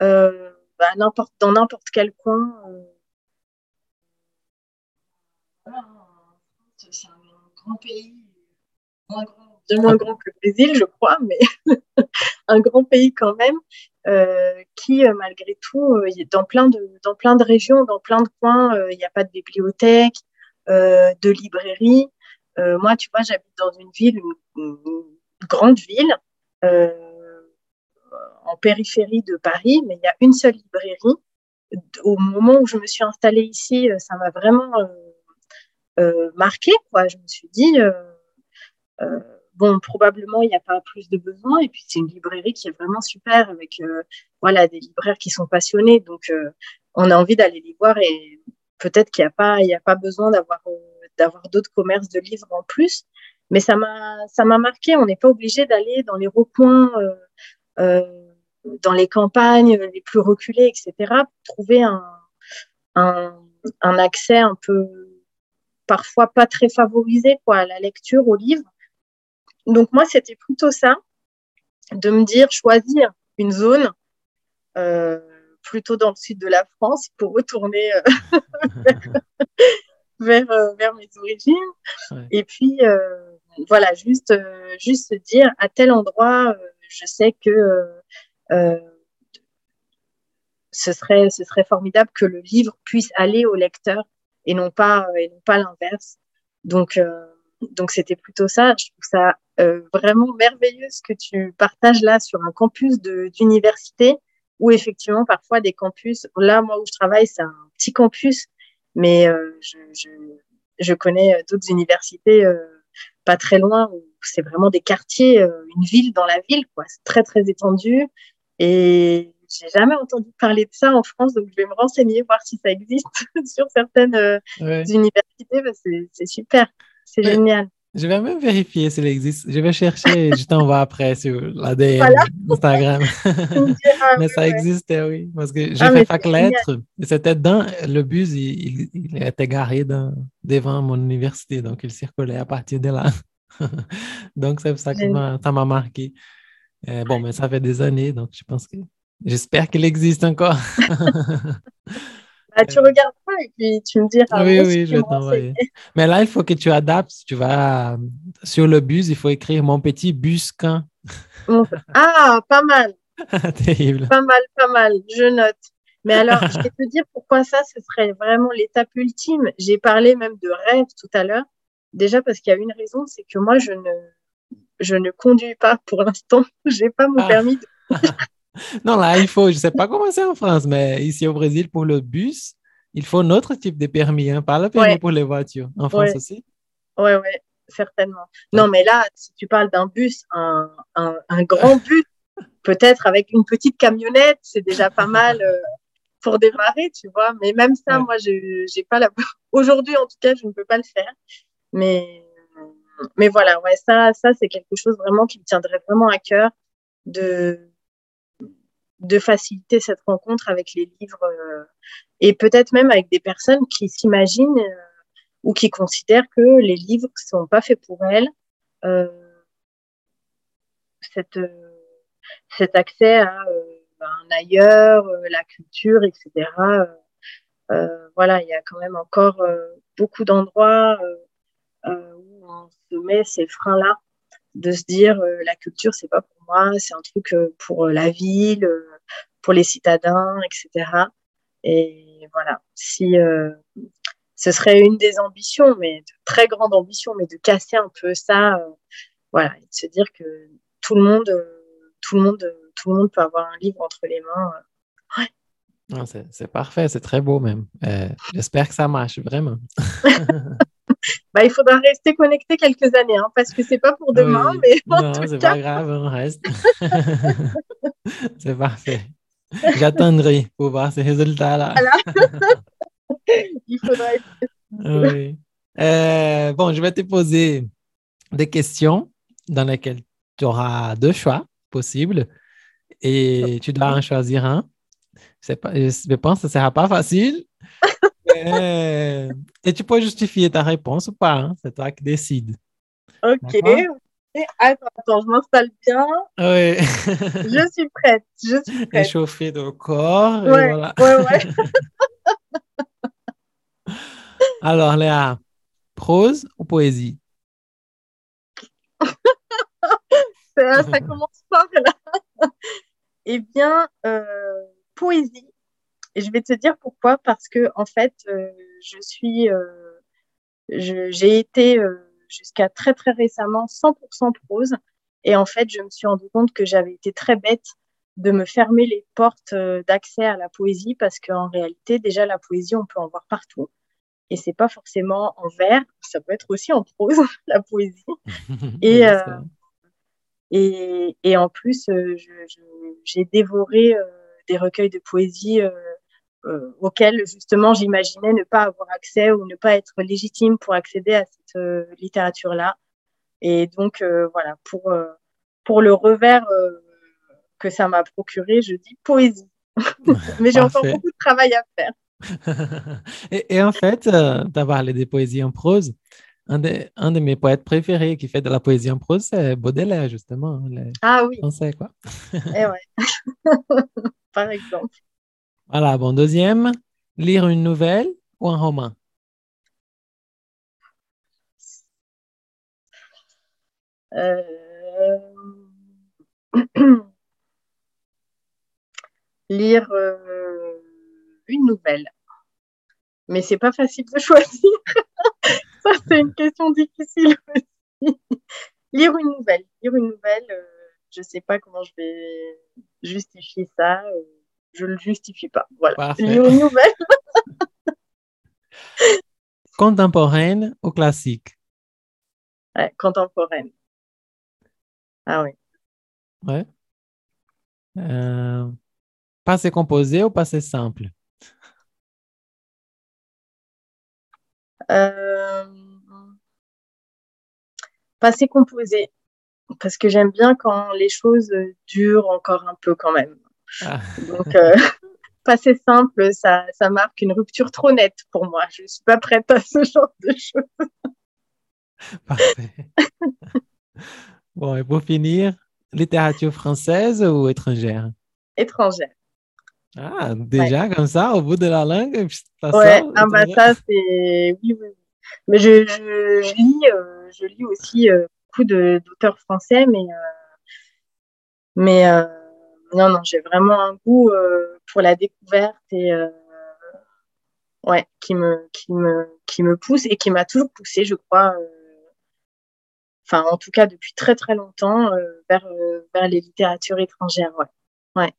dans n'importe quel coin. euh. Voilà, c'est un grand pays, moins grand, bien moins grand que le Brésil, je crois, mais un grand pays quand même, euh, qui, euh, malgré tout, euh, dans, plein de, dans plein de régions, dans plein de coins, il n'y a pas de bibliothèque, de librairie. Moi, tu vois, j'habite dans une ville, une, une grande ville, en périphérie de Paris, mais il y a une seule librairie. Au moment où je me suis installée ici, ça m'a vraiment euh, euh, marqué, quoi. Je me suis dit, euh, euh, bon, probablement, il n'y a pas plus de besoin. Et puis, c'est une librairie qui est vraiment super avec, voilà, des libraires qui sont passionnés. Donc, on a envie d'aller les voir et peut-être qu'il n'y a pas, a pas besoin d'avoir, d'avoir d'autres commerces de livres en plus. Mais ça m'a, ça m'a marqué. On n'est pas obligé d'aller dans les recoins, dans les campagnes les plus reculées, etc., trouver un, un accès un peu parfois pas très favorisés quoi, à la lecture, au livre. Donc moi, c'était plutôt ça, de me dire choisir une zone euh, plutôt dans le sud de la France pour retourner euh, vers, euh, vers, mes origines. Ouais. Et puis, euh, voilà, juste, juste se dire à tel endroit, je sais que ce, serait, ce serait formidable que le livre puisse aller au lecteur et non pas, et non pas l'inverse. Donc, euh, donc c'était plutôt ça. Je trouve ça euh, vraiment merveilleux ce que tu partages là sur un campus d'université où effectivement parfois des campus, là moi où je travaille c'est un petit campus, mais euh, je, je, je, connais d'autres universités euh, pas très loin où c'est vraiment des quartiers, euh, une ville dans la ville, quoi. C'est très très étendu et j'ai jamais entendu parler de ça en France, donc je vais me renseigner voir si ça existe sur certaines euh, Ouais. universités. C'est super, c'est Ouais. génial. Je vais même vérifier s'il existe. Je vais chercher et je t'envoie après sur l'ADN Voilà. Instagram. Mais ça existait, oui. Parce que j'ai Ah, fait fac lettres. et C'était dans le bus, il, était garé dans- devant mon université. Donc, il circulait à partir de là. donc, c'est pour ça que ça m'a marqué. Euh, bon, mais ça fait des années, donc je pense que. J'espère qu'il existe encore. Bah, tu regarderas et puis tu me diras. oui, oui, je vais t'envoyer. Mais là, il faut que tu adaptes. Tu vas euh, sur le bus, il faut écrire mon petit bus quand. Mon- Ah, pas mal, Terrible. pas mal, pas mal. Je note. Mais alors, je vais te dire pourquoi ça, ce serait vraiment l'étape ultime. J'ai parlé même de rêve tout à l'heure. Déjà parce qu'il y a une raison, c'est que moi, je ne, je ne conduis pas pour l'instant. J'ai pas mon Ah. permis. de- Non, là, il faut, je ne sais pas comment c'est en France, mais ici au Brésil, pour le bus, il faut notre type de permis, hein, pas le permis Ouais. pour les voitures. En France Ouais. aussi? Ouais, ouais, certainement. Non, mais là, si tu parles d'un bus, un, un, un grand bus, peut-être avec une petite camionnette, c'est déjà pas mal euh, pour démarrer, tu vois. Mais même ça, Ouais. moi, je j'ai pas la. Aujourd'hui, en tout cas, je ne peux pas le faire. Mais, mais voilà, ouais, ça, ça c'est quelque chose vraiment qui me tiendrait vraiment à cœur de, de faciliter cette rencontre avec les livres euh, et peut-être même avec des personnes qui s'imaginent euh, ou qui considèrent que les livres ne sont pas faits pour elles. Euh, cette, euh, cet accès à euh, un ailleurs, la culture, etc. Euh, voilà, il y a quand même encore beaucoup d'endroits où on se met ces freins-là de se dire euh, la culture c'est pas pour moi, c'est un truc euh, pour euh, la ville, euh, pour les citadins, etc. Et voilà, si euh, ce serait une des ambitions, mais de très grande ambition, mais de casser un peu ça, euh, voilà, et de se dire que tout le monde, euh, tout le monde, euh, tout le monde peut avoir un livre entre les mains. euh. Non, c'est c'est parfait, c'est très beau même. Euh, J'espère que ça marche vraiment. Bah, il faudra rester connecté quelques années, hein, parce que c'est pas pour demain, Oui. mais en Non, tout c'est cas, pas grave, on reste. c'est parfait. J'attendrai pour voir ces résultats-là. il faudra être Oui. Euh, bon, je vais te poser des questions dans lesquelles tu auras deux choix possibles et tu dois en choisir un. C'est pas, je pense que ce ne sera pas facile. Et tu peux justifier ta réponse ou pas. hein, C'est toi qui décides. OK. Attends, attends, je m'installe bien. Oui. Je suis prête. Je suis prête. Échauffer ton corps. Ouais, voilà. ouais, ouais. Alors, Léa, prose ou poésie? Ça, ça commence fort là. Eh bien, euh, poésie. Et je vais te dire pourquoi. Parce que en fait, euh, je suis, euh, j'ai été euh, jusqu'à très très récemment 100% prose. Et en fait, je me suis rendu compte que j'avais été très bête de me fermer les portes d'accès à la poésie parce qu'en réalité, déjà la poésie, on peut en voir partout. Et c'est pas forcément en vers, ça peut être aussi en prose, la poésie. Et. Et, et en plus, j'ai dévoré des recueils de poésie euh, euh, auxquels justement j'imaginais ne pas avoir accès ou ne pas être légitime pour accéder à cette euh, littérature-là. Et donc, euh, voilà, pour, euh, pour le revers que ça m'a procuré, je dis poésie. Mais j'ai encore beaucoup de travail à faire. et, et en fait, tu as parlé des poésies en prose. Un de, un de mes poètes préférés qui fait de la poésie en prose, c'est Baudelaire, justement. les Ah oui, Français, quoi. eh ouais. Par exemple. Voilà, bon, deuxième, lire une nouvelle ou un roman? Euh, Lire euh, une nouvelle. Mais c'est pas facile de choisir. Ça, c'est une question difficile aussi. Lire une nouvelle. Lire une nouvelle, euh, je sais pas comment je vais justifier ça. Je le justifie pas. Voilà. Parfait. Nouvelle. Contemporaine ou classique? Ouais, contemporaine. Ah oui. Ouais. Euh, passé composé ou passé simple? Euh, Passé composé. Parce que j'aime bien quand les choses durent encore un peu quand même. Ah, Donc, euh, passé simple, ça, ça marque une rupture trop nette pour moi. Je ne suis pas prête à ce genre de choses. parfait. Bon, et pour finir, littérature française ou étrangère? Étrangère. Ah, déjà comme ça, au bout de la langue, ça Ouais, sort, ah bah ça, c'est. Oui, oui, oui. Mais je, je, je lis, euh, je lis aussi euh, beaucoup d'auteurs français, mais, euh, mais non, non, j'ai vraiment un goût euh, pour la découverte et euh, ouais, qui me, qui me, qui me pousse et qui m'a toujours poussé, je crois, euh, enfin, en tout cas depuis très très longtemps, vers, vers les littératures étrangères. Ouais.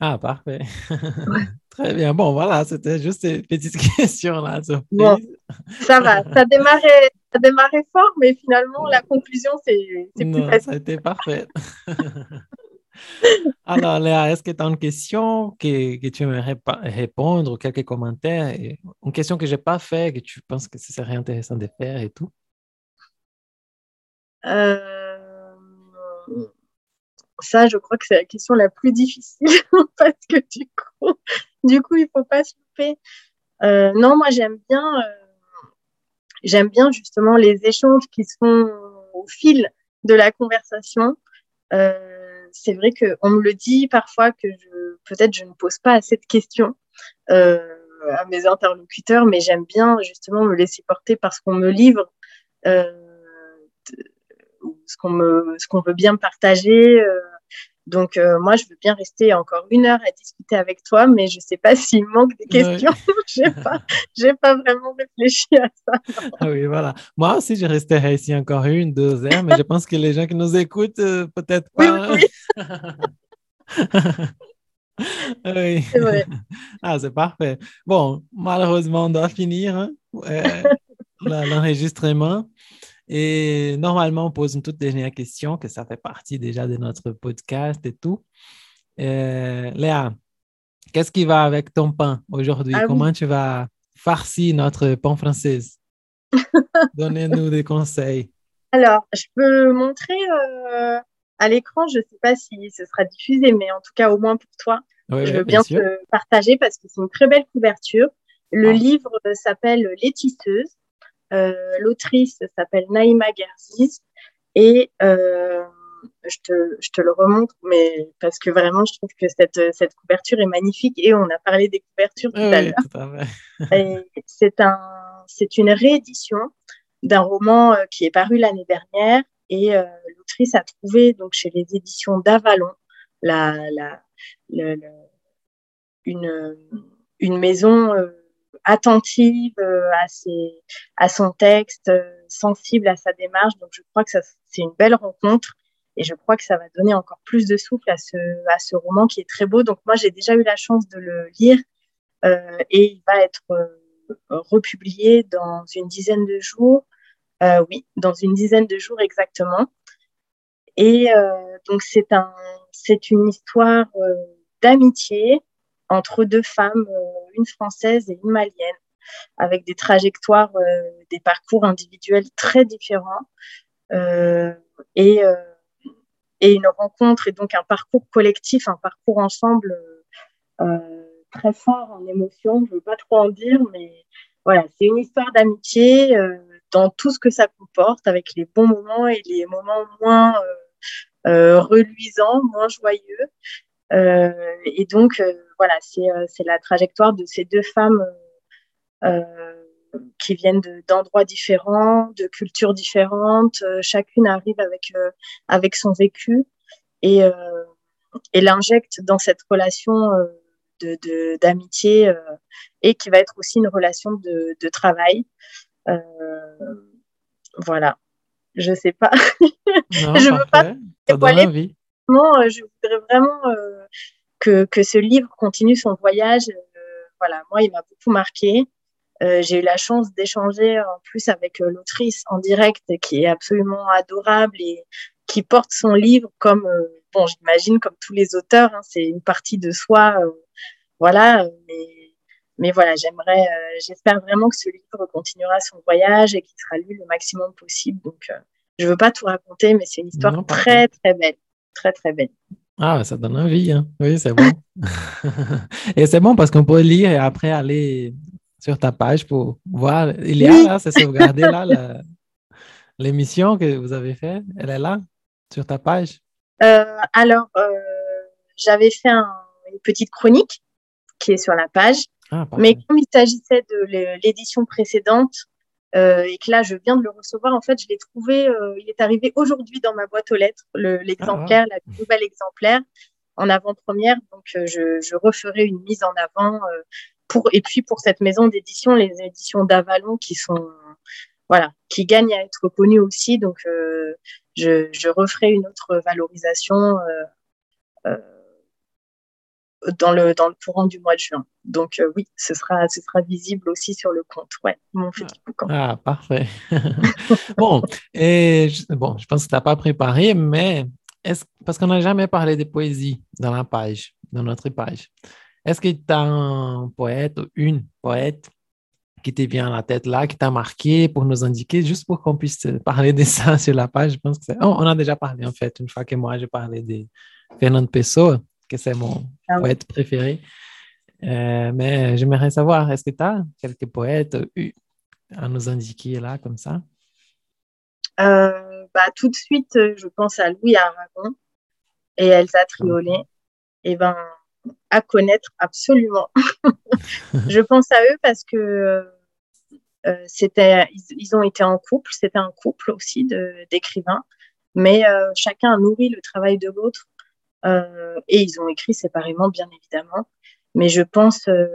Ah, parfait. Très bien. Bon, voilà, c'était juste une petite question là. Bon. Ça va, ça démarrait, ça démarrait fort, mais finalement, la conclusion, c'est plus Non, facile. ça a été parfait. Alors, Léa, est-ce que tu as une question que, tu aimerais répondre ou quelques commentaires? Et une question que je n'ai pas fait, que tu penses que ce serait intéressant de faire et tout? Euh, Ça, je crois que c'est la question la plus difficile parce que du coup, du coup, il faut pas se louper. Euh, non, moi, j'aime bien, euh, j'aime bien justement les échanges qui se font au fil de la conversation. C'est vrai qu'on me le dit parfois que peut-être je ne pose pas assez de questions euh, à mes interlocuteurs, mais j'aime bien justement me laisser porter par ce qu'on me livre. Euh, ce qu'on veut bien partager. Donc euh, moi, je veux bien rester encore une heure à discuter avec toi, mais je sais pas s'il manque des questions. pas, j'ai pas vraiment réfléchi à ça. Ah oui, voilà. Moi aussi, je resterai ici encore une, deux heures, mais je pense que les gens qui nous écoutent, euh, peut-être pas. oui, Oui. c'est vrai. Ah, c'est parfait. Bon, malheureusement, on doit finir hein, euh, l'enregistrement. Et normalement, on pose une toute dernière question, que ça fait partie déjà de notre podcast et tout. Euh, Léa, qu'est-ce qui va avec ton pain aujourd'hui? Ah oui. Comment tu vas farcir notre pain français? Donnez-nous des conseils. Alors, je peux montrer euh, à l'écran. Je sais pas si ce sera diffusé, mais en tout cas, au moins pour toi, Oui, je veux bien sûr. te partager parce que c'est une très belle couverture. Le Ah. livre s'appelle Les Tisseuses. Euh, L'autrice s'appelle Naïma Gerziz. Et euh, je, te, je te le remontre, mais parce que vraiment, je trouve que cette, cette couverture est magnifique. Et on a parlé des couvertures tout Oui, à l'heure. C'est un, c'est une réédition d'un roman euh, qui est paru l'année dernière. Et euh, l'autrice a trouvé donc chez les éditions d'Avalon la, la, une, une maison euh, attentive euh, à, ses, à son texte, euh, sensible à sa démarche. Donc je crois que c'est une belle rencontre. Et je crois que ça va donner encore plus de souffle à ce, à ce roman qui est très beau. Donc moi, j'ai déjà eu la chance de le lire euh, et il va être euh, republié dans une dizaine de jours. Euh, oui, dans une dizaine de jours exactement. Et euh, donc c'est un, c'est une histoire d'amitié entre deux femmes, euh, une française et une malienne, avec des trajectoires, euh, des parcours individuels très différents, euh, et, une rencontre et donc un parcours collectif, un parcours ensemble très fort en émotion. Je ne veux pas trop en dire, mais voilà, c'est une histoire d'amitié dans tout ce que ça comporte, avec les bons moments et les moments moins reluisants, moins joyeux. Et donc, voilà, c'est la trajectoire de ces deux femmes qui viennent d'endroits différents, de cultures différentes. chacune arrive avec, avec son vécu et, et l'injecte dans cette relation d'amitié de, et qui va être aussi une relation de, de travail. Euh, voilà, je sais pas. Non, je veux pas parfait. Donne dévoiler. Euh, je voudrais vraiment euh, que, que ce livre continue son voyage. Euh, voilà, moi, il m'a beaucoup marqué. Euh, j'ai eu la chance d'échanger en plus avec euh, l'autrice en direct qui est absolument adorable et qui porte son livre comme, euh, bon, j'imagine comme tous les auteurs, hein, c'est une partie de soi, euh, voilà, euh, mais, mais voilà, j'aimerais, euh, j'espère vraiment que ce livre continuera son voyage et qu'il sera lu le maximum possible. Donc, euh, je veux pas tout raconter, mais c'est une histoire Non, très très belle, très très belle. Ah, ça donne envie, hein. Oui, c'est bon. Et c'est bon parce qu'on peut lire et après aller sur ta page pour voir. Il y a là, c'est sauvegardé là, l'émission que vous avez faite. Elle est là, sur ta page. Euh, alors, euh, j'avais fait un- une petite chronique qui est sur la page. Ah. Mais comme il s'agissait de l'é- l'édition précédente et que là, je viens de le recevoir, en fait, je l'ai trouvé, euh, il est arrivé aujourd'hui dans ma boîte aux lettres, le- l'exemplaire, la nouvelle exemplaire en avant-première. Donc, euh, je, je referai une mise en avant euh, pour, et puis pour cette maison d'édition, les éditions d'Avalon qui sont, voilà, qui gagnent à être connues aussi. Donc, euh, je, je referai une autre valorisation euh, euh, dans le, dans le courant du mois de juin. Donc euh, oui, ce sera, ce sera visible aussi sur le compte, ouais, mon petit boucan. Ah, parfait. bon, et je, bon, je pense que tu n'as pas préparé, mais est-ce, parce qu'on n'a jamais parlé de poésie dans la page, dans notre page. Est-ce que tu as un poète ou une poète qui te vient à la tête là, qui t'a marqué pour nous indiquer, juste pour qu'on puisse parler de ça sur la page? Je pense que. Oh, on a déjà parlé en fait, une fois que moi j'ai parlé de Fernando Pessoa, que c'est mon Ah oui. poète préféré. Euh, mais j'aimerais savoir, est-ce que tu as quelques poètes à nous indiquer là, comme ça? Euh, bah, tout de suite, euh, je pense à Louis Aragon et Elsa Triolet. Et ben, à connaître absolument. je pense à eux parce que euh, c'était, ils, ils ont été en couple, c'était un couple aussi de, d'écrivains, mais chacun a nourri le travail de l'autre et ils ont écrit séparément, bien évidemment. Mais je pense euh,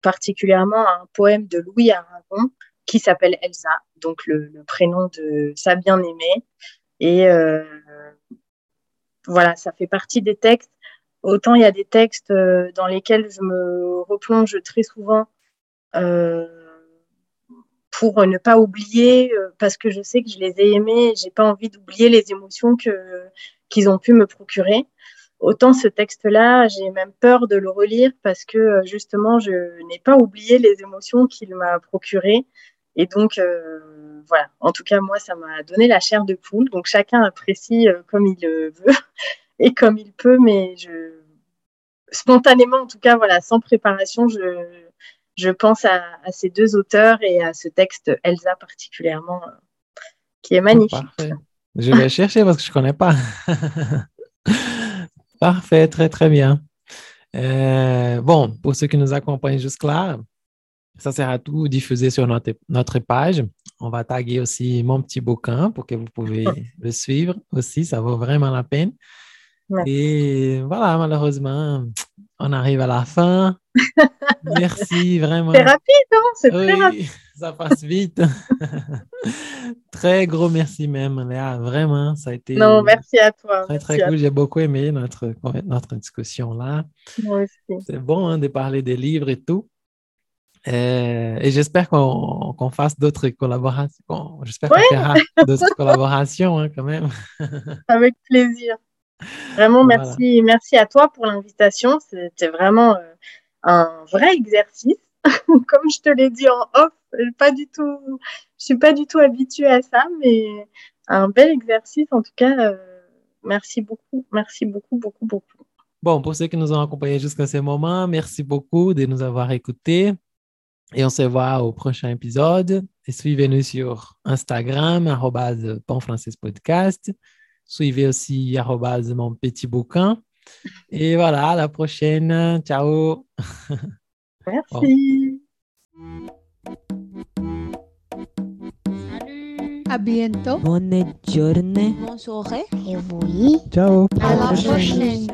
particulièrement à un poème de Louis Aragon qui s'appelle Elsa, donc le, prénom de sa bien-aimée. Et euh, voilà, ça fait partie des textes. Autant il y a des textes euh, dans lesquels je me replonge très souvent euh, pour ne pas oublier, euh, parce que je sais que je les ai aimés, j'ai pas envie d'oublier les émotions que qu'ils ont pu me procurer. Autant ce texte-là, j'ai même peur de le relire parce que euh, justement, je n'ai pas oublié les émotions qu'il m'a procurées. Et donc, euh, voilà, en tout cas, moi, ça m'a donné la chair de poule. Donc, chacun apprécie euh, comme il veut et comme il peut, mais je... spontanément, en tout cas, voilà, sans préparation, je, je pense à, à ces deux auteurs et à ce texte, Elsa particulièrement, euh, qui est magnifique. Parfait. Je vais chercher parce que je ne connais pas. Parfait, très, très bien. Euh, bon, pour ceux qui nous accompagnent jusque-là, ça sera tout diffusé sur notre, notre page. On va taguer aussi mon petit bouquin pour que vous pouvez le suivre aussi. Ça vaut vraiment la peine. Merci. Et voilà, malheureusement, on arrive à la fin. Merci vraiment. C'est rapide, hein? C'est très Oui, rapide. ça passe vite. très gros merci même, Léa. Vraiment, ça a été Non, merci à toi. très, très merci cool. J'ai beaucoup aimé notre, notre discussion là. toi, moi aussi. C'est bon hein, de parler des livres et tout. Euh, et j'espère qu'on qu'on fasse d'autres collaborations. J'espère qu'on Ouais. fera d'autres collaborations hein, quand même. Avec plaisir. Vraiment, Voilà. merci, merci à toi pour l'invitation. C'était vraiment euh, un vrai exercice. Comme je te l'ai dit en off, pas du tout, je suis pas du tout habituée à ça, mais un bel exercice en tout cas. euh, merci beaucoup, merci beaucoup, beaucoup, beaucoup. Bon, pour ceux qui nous ont accompagnés jusqu'à ce moment, merci beaucoup de nous avoir écoutés. Et on se voit au prochain épisode. Et suivez-nous sur Instagram, Podcast. Suivez aussi mon petit bouquin. Et voilà, à la prochaine. Ciao. Merci. À bientôt. Bonne journée. Bonne soirée. Et oui. Ciao. À la prochaine.